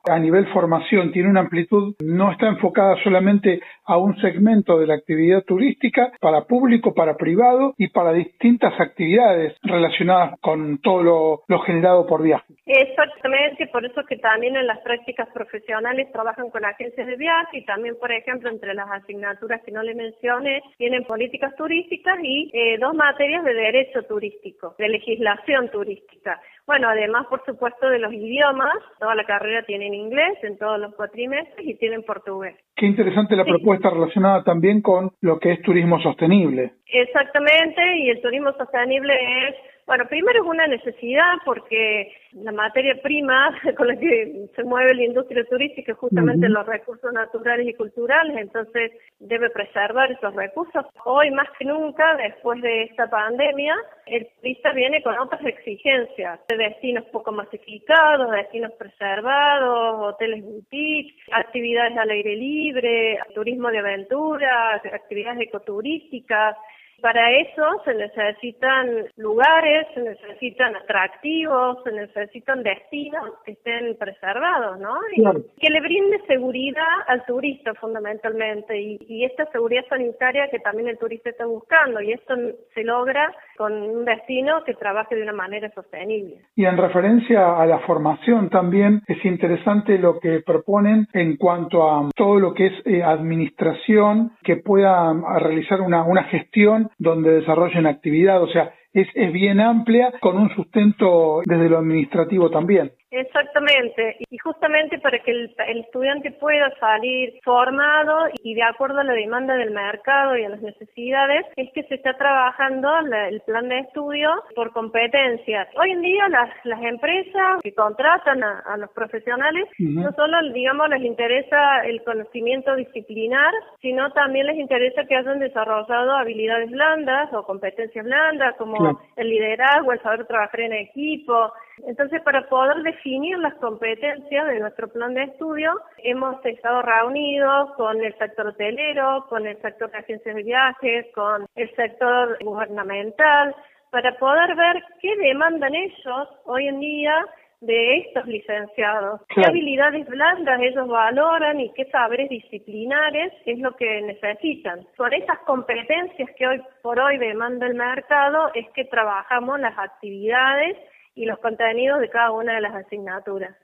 G: a nivel formación tiene una amplitud, no está enfocada solamente a un segmento de la actividad turística, para público, para privado y para distintas actividades relacionadas con todo lo, generado por viajes.
I: Exactamente, por eso que también en las prácticas profesionales trabajan con agencias de viaje y también, por ejemplo, entre las asignaturas que no le mencioné, tienen políticas turísticas y eh, dos materias de derecho turístico, de legislación turística. Bueno, además, por supuesto, de los idiomas, toda la carrera tiene en inglés en todos los cuatrimestres y tiene en portugués.
G: Qué interesante la propuesta relacionada también con lo que es turismo sostenible.
I: Exactamente, y el turismo sostenible es bueno, primero es una necesidad porque la materia prima con la que se mueve la industria turística es justamente los recursos naturales y culturales, entonces debe preservar esos recursos. Hoy más que nunca, después de esta pandemia, el turista viene con otras exigencias, de destinos poco masificados, destinos preservados, hoteles boutique, actividades al aire libre, turismo de aventura, actividades ecoturísticas, Para eso se necesitan lugares, se necesitan atractivos, se necesitan destinos que estén preservados, ¿no? Y que le brinde seguridad al turista fundamentalmente. Y, y, esta seguridad sanitaria que también el turista está buscando. Y esto se logra con un destino que trabaje de una manera sostenible.
G: Y en referencia a la formación también es interesante lo que proponen en cuanto a todo lo que es eh, administración que pueda realizar una, una gestión donde desarrollen actividad, o sea, es, es bien amplia con un sustento desde lo administrativo también.
I: Exactamente, y justamente para que el, estudiante pueda salir formado y de acuerdo a la demanda del mercado y a las necesidades, es que se está trabajando el plan de estudio por competencias. Hoy en día las, las empresas que contratan a, los profesionales no solo, digamos, les interesa el conocimiento disciplinar, sino también les interesa que hayan desarrollado habilidades blandas o competencias blandas como el liderazgo, el saber trabajar en equipo, entonces, para poder definir las competencias de nuestro plan de estudio, hemos estado reunidos con el sector hotelero, con el sector de agencias de viajes, con el sector gubernamental, para poder ver qué demandan ellos hoy en día de estos licenciados, qué habilidades blandas ellos valoran y qué saberes disciplinares es lo que necesitan. Por esas competencias que hoy por hoy demanda el mercado es que trabajamos las actividades y los contenidos de cada una de las asignaturas.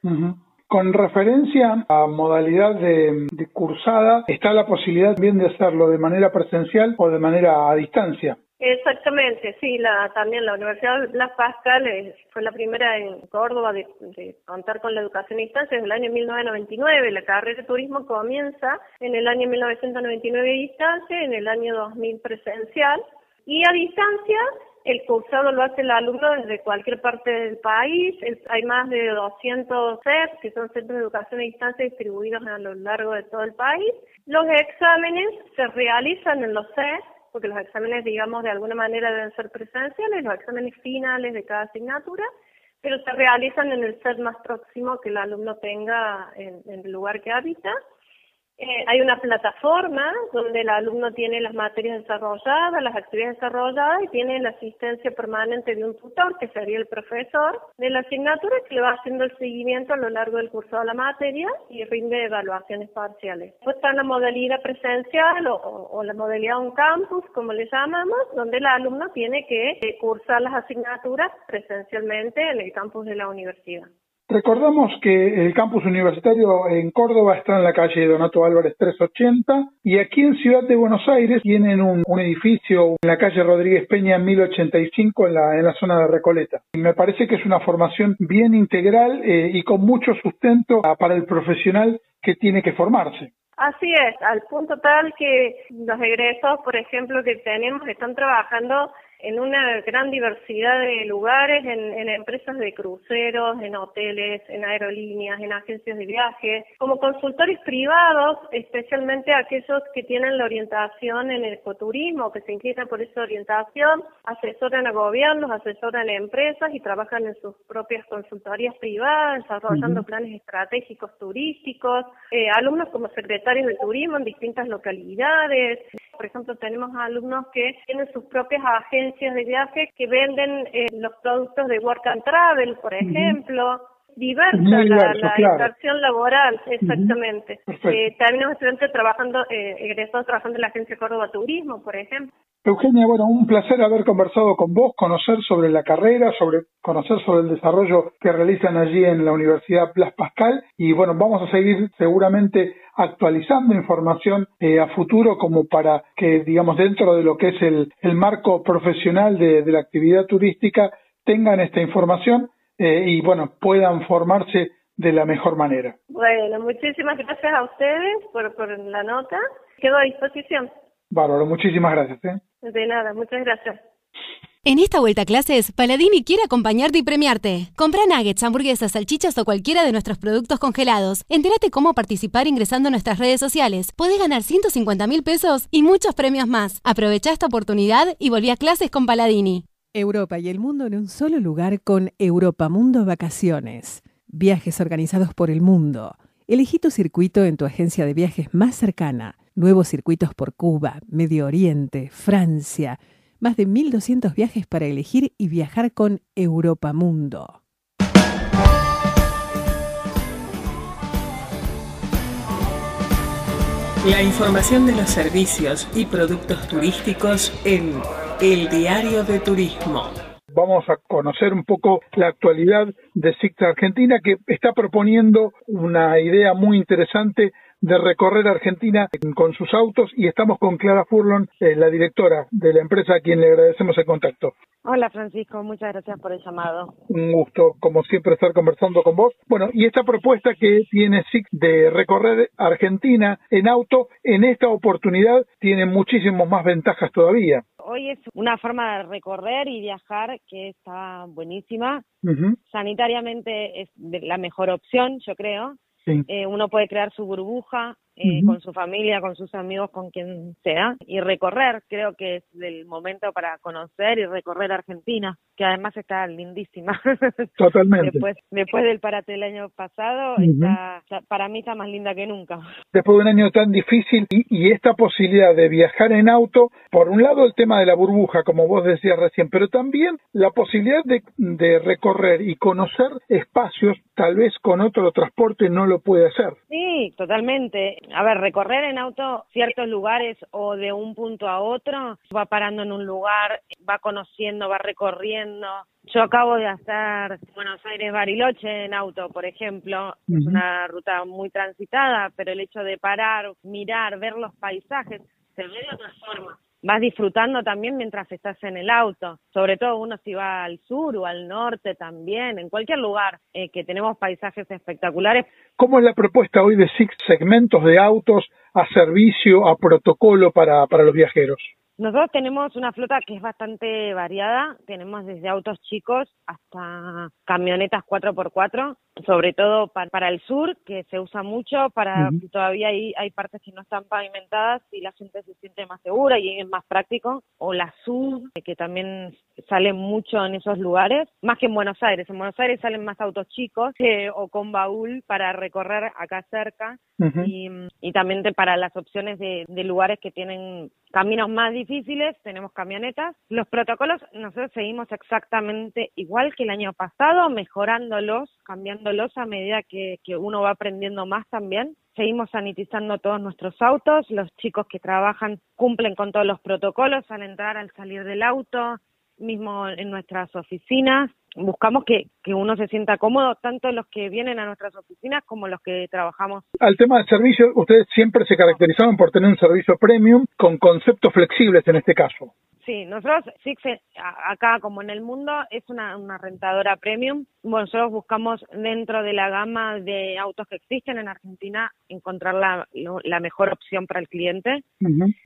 G: Con referencia a modalidad de, cursada, está la posibilidad también de hacerlo de manera presencial o de manera a distancia.
I: Exactamente, sí, la, también la Universidad Blas Pascal fue la primera en Córdoba de, contar con la educación a distancia desde el año 1999. La carrera de turismo comienza en el año 1999 a distancia, en el año 2000 presencial y a distancia el cursado lo hace el alumno desde cualquier parte del país. hay más de 200 CEP, que son centros de educación a distancia distribuidos a lo largo de todo el país. Los exámenes se realizan en los CEP, porque los exámenes, digamos, de alguna manera deben ser presenciales, los exámenes finales de cada asignatura, pero se realizan en el CEP más próximo que el alumno tenga en el lugar que habita. Eh, hay una plataforma donde el alumno tiene las materias desarrolladas, las actividades desarrolladas y tiene la asistencia permanente de un tutor, que sería el profesor de la asignatura, que le va haciendo el seguimiento a lo largo del curso de la materia y rinde evaluaciones parciales. Después está la modalidad presencial o, la modalidad on campus, como le llamamos, donde el alumno tiene que eh, cursar las asignaturas presencialmente en el campus de la universidad.
G: Recordamos que el campus universitario en Córdoba está en la calle Donato Álvarez 380 y aquí en Ciudad de Buenos Aires tienen un, edificio en la calle Rodríguez Peña 1085 en la, en la zona de Recoleta. Y me parece que es una formación bien integral eh, y con mucho sustento para el profesional que tiene que formarse.
I: Así es, al punto tal que los egresos, por ejemplo, que tenemos están trabajando en una gran diversidad de lugares, en, empresas de cruceros, en hoteles, en aerolíneas, en agencias de viaje, como consultores privados, especialmente aquellos que tienen la orientación en el ecoturismo, que se inclinan por esa orientación, asesoran a gobiernos, asesoran a empresas y trabajan en sus propias consultorías privadas, desarrollando planes estratégicos turísticos, eh, alumnos como secretarios de turismo en distintas localidades. Por ejemplo, tenemos alumnos que tienen sus propias agencias de viaje que venden eh, los productos de Work and Travel, por ejemplo. Diversa la, la laboral, exactamente. Eh, también hemos estudiantes trabajando, eh, egresados trabajando en la Agencia Córdoba Turismo, por ejemplo.
G: Eugenia, bueno, un placer haber conversado con vos, conocer sobre la carrera, sobre conocer sobre el desarrollo que realizan allí en la Universidad Blas Pascal. Y bueno, vamos a seguir seguramente actualizando información eh, a futuro como para que, digamos, dentro de lo que es el, el marco profesional de, la actividad turística tengan esta información eh, y bueno, puedan formarse de la mejor manera.
I: Bueno, muchísimas gracias a ustedes por, por la nota. Quedo a disposición.
G: Bárbaro, muchísimas gracias. ¿eh?
I: De nada, muchas gracias.
J: En esta vuelta a clases, Paladini quiere acompañarte y premiarte. Compra nuggets, hamburguesas, salchichas o cualquiera de nuestros productos congelados. Entérate cómo participar ingresando a nuestras redes sociales. Podés ganar 150 mil pesos y muchos premios más. Aprovecha esta oportunidad y volví a clases con Paladini.
K: Europa y el mundo en un solo lugar con Europa Mundo Vacaciones. Viajes organizados por el mundo. Elegí tu circuito en tu agencia de viajes más cercana. Nuevos circuitos por Cuba, Medio Oriente, Francia
B: más de 1.200 viajes para elegir y viajar con Europa Mundo. La información de los servicios y productos turísticos en El Diario de Turismo.
G: Vamos a conocer un poco la actualidad de SICT Argentina que está proponiendo una idea muy interesante de recorrer Argentina con sus autos y estamos con Clara Furlon, eh, la directora de la empresa a quien le agradecemos el contacto.
L: Hola Francisco, muchas gracias por el llamado.
G: Un gusto, como siempre, estar conversando con vos. Bueno, y esta propuesta que tiene SIC de recorrer Argentina en auto, en esta oportunidad tiene muchísimas más ventajas todavía.
L: Hoy es una forma de recorrer y viajar que está buenísima. Sanitariamente es la mejor opción, yo creo. Eh, uno puede crear su burbuja eh, con su familia, con sus amigos, con quien sea, y recorrer, creo que es el momento para conocer y recorrer Argentina, que además está lindísima.
G: Totalmente.
L: después, después del parate del año pasado, está, para mí está más linda que nunca.
G: Después de un año tan difícil y, esta posibilidad de viajar en auto, por un lado el tema de la burbuja, como vos decías recién, pero también la posibilidad de, de recorrer y conocer espacios, tal vez con otro transporte no lo puede hacer.
L: Sí, totalmente a ver, recorrer en auto ciertos lugares o de un punto a otro, va parando en un lugar, va conociendo, va recorriendo. Yo acabo de hacer Buenos Aires-Bariloche en auto, por ejemplo. Es una ruta muy transitada, pero el hecho de parar, mirar, ver los paisajes, se ve de otra forma vas disfrutando también mientras estás en el auto, sobre todo uno si va al sur o al norte también, en cualquier lugar eh, que tenemos paisajes espectaculares.
G: ¿Cómo es la propuesta hoy de SIX segmentos de autos a servicio, a protocolo para, para los viajeros?
L: Nosotros tenemos una flota que es bastante variada, tenemos desde autos chicos hasta camionetas 4x4, sobre todo para, el sur, que se usa mucho, para todavía hay, hay partes que no están pavimentadas y la gente se siente más segura y es más práctico, o la sub, que también sale mucho en esos lugares, más que en Buenos Aires. En Buenos Aires salen más autos chicos o con baúl para recorrer acá cerca. Y, y, también para las opciones de, de lugares que tienen caminos más difíciles, tenemos camionetas. Los protocolos nosotros seguimos exactamente igual que el año pasado, mejorándolos, cambiándolos a medida que, uno va aprendiendo más también. Seguimos sanitizando todos nuestros autos, los chicos que trabajan cumplen con todos los protocolos al entrar, al salir del auto, mismo en nuestras oficinas. Buscamos que, que uno se sienta cómodo, tanto los que vienen a nuestras oficinas como los que trabajamos.
G: Al tema del servicio, ustedes siempre se caracterizaban por tener un servicio premium con conceptos flexibles en este caso.
L: Sí, nosotros, Six, acá como en el mundo, es una, una rentadora premium. Bueno, nosotros buscamos dentro de la gama de autos que existen en Argentina encontrar la, la mejor opción para el cliente.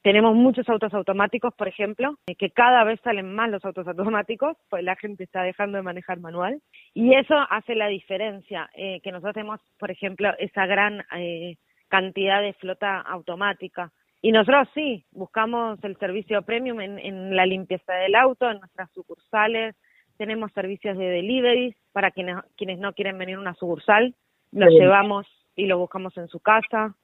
L: Tenemos muchos autos automáticos, por ejemplo, que cada vez salen más los autos automáticos, pues la gente está dejando de manejar manual. Y eso hace la diferencia, eh, que nosotros tenemos, por ejemplo, esa gran eh, cantidad de flota automática. Y nosotros sí, buscamos el servicio premium en, la limpieza del auto, en nuestras sucursales, tenemos servicios de delivery para quienes, quienes no quieren venir a una sucursal, lo llevamos y lo buscamos en su casa.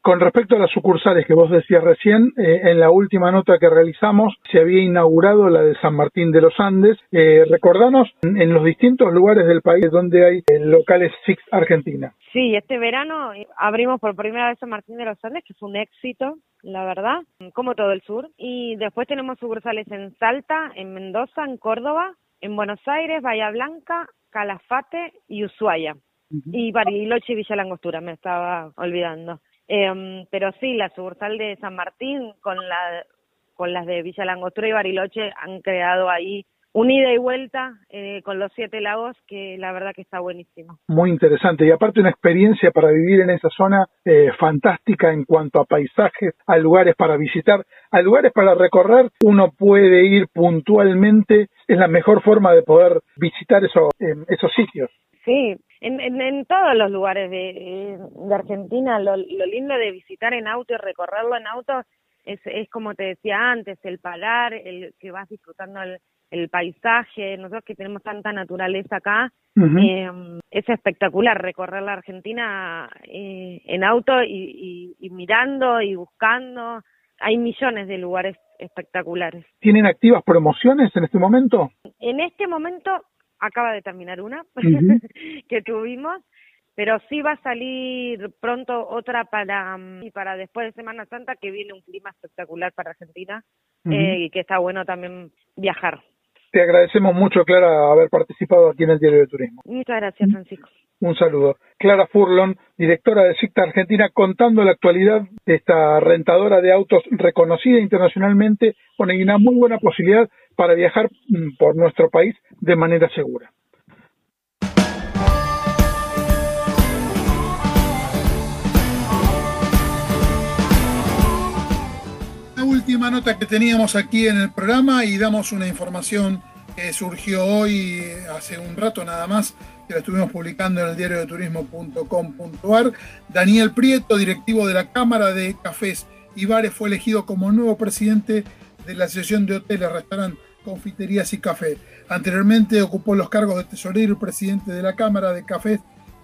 G: Con respecto a las sucursales que vos decías recién, eh, en la última nota que realizamos se había inaugurado la de San Martín de los Andes. Eh, recordanos en, los distintos lugares del país donde hay eh, locales Six Argentina.
L: Sí, este verano abrimos por primera vez San Martín de los Andes, que fue un éxito, la verdad, como todo el sur. Y después tenemos sucursales en Salta, en Mendoza, en Córdoba, en Buenos Aires, Bahía Blanca, Calafate y Ushuaia. Y Bariloche y Villa Langostura, me estaba olvidando. Eh, pero sí, la sucursal de San Martín con, la, con las de Villa Langostura y Bariloche han creado ahí un ida y vuelta eh, con los siete lagos que la verdad que está buenísimo.
G: Muy interesante y aparte una experiencia para vivir en esa zona eh, fantástica en cuanto a paisajes, a lugares para visitar, a lugares para recorrer. Uno puede ir puntualmente, es la mejor forma de poder visitar eso, esos sitios.
L: Sí, en, en, todos los lugares de, de Argentina, lo, lo, lindo de visitar en auto y recorrerlo en auto es, es como te decía antes, el parar, el que vas disfrutando el, el paisaje, nosotros que tenemos tanta naturaleza acá, eh, es espectacular recorrer la Argentina eh, en auto y, y, y, mirando y buscando. Hay millones de lugares espectaculares.
A: ¿Tienen activas promociones en este momento?
L: En este momento acaba de terminar una que tuvimos, pero sí va a salir pronto otra para mm, y para después de Semana Santa que viene un clima espectacular para Argentina eh, y que está bueno también viajar.
A: Te agradecemos mucho, Clara, haber participado aquí en el Diario de Turismo.
L: Muchas gracias, Francisco.
A: Un saludo. Clara Furlon, directora de SICTA Argentina, contando la actualidad de esta rentadora de autos reconocida internacionalmente, con una muy buena posibilidad para viajar mm, por nuestro país de manera segura. La última nota que teníamos aquí en el programa y damos una información que surgió hoy hace un rato nada más que la estuvimos publicando en el diario de turismo.com.ar. Daniel Prieto, directivo de la Cámara de Cafés y Bares, fue elegido como nuevo presidente de la Asociación de Hoteles, Restaurantes, Confiterías y Café. Anteriormente ocupó los cargos de tesorero y presidente de la Cámara de Cafés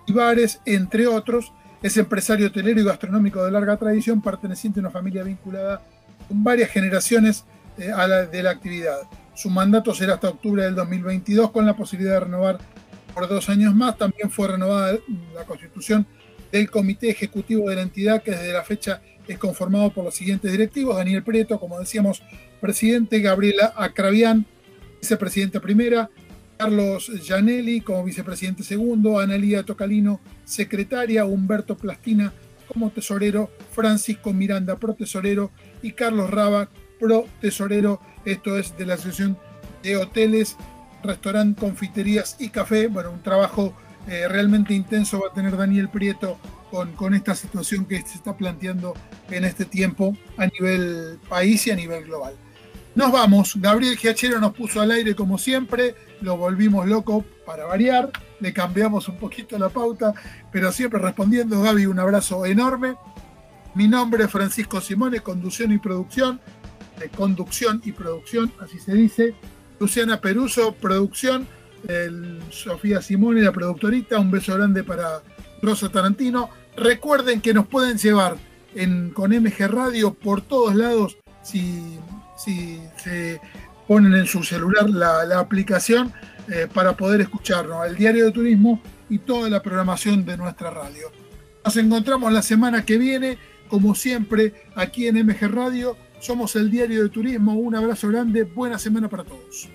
A: y Bares, entre otros. Es empresario hotelero y gastronómico de larga tradición, perteneciente a una familia vinculada con varias generaciones eh, a la, de la actividad. Su mandato será hasta octubre del 2022 con la posibilidad de renovar por dos años más. También fue renovada la constitución del Comité Ejecutivo de la entidad, que desde la fecha es conformado por los siguientes directivos. Daniel Prieto, como decíamos, presidente. Gabriela Acravián, vicepresidenta primera. Carlos Gianelli como vicepresidente segundo. Analía Tocalino, secretaria. Humberto Plastina como tesorero. Francisco Miranda, pro tesorero. Y Carlos Raba, pro tesorero. Esto es de la Asociación de Hoteles restaurante, confiterías y café. Bueno, un trabajo eh, realmente intenso va a tener Daniel Prieto con, esta situación que se está planteando en este tiempo a nivel país y a nivel global. Nos vamos, Gabriel Giachero nos puso al aire como siempre, lo volvimos loco para variar, le cambiamos un poquito la pauta, pero siempre respondiendo, Gaby, un abrazo enorme. Mi nombre es Francisco Simone, conducción y producción, de conducción y producción, así se dice. Luciana Peruso, producción, Sofía Simone, la productorita, un beso grande para Rosa Tarantino. Recuerden que nos pueden llevar con MG Radio por todos lados si, se ponen en su celular la, aplicación eh, para poder escucharnos, el diario de turismo y toda la programación de nuestra radio. Nos encontramos la semana que viene, como siempre, aquí en MG Radio somos el diario de turismo. Un abrazo grande. Buena semana para todos.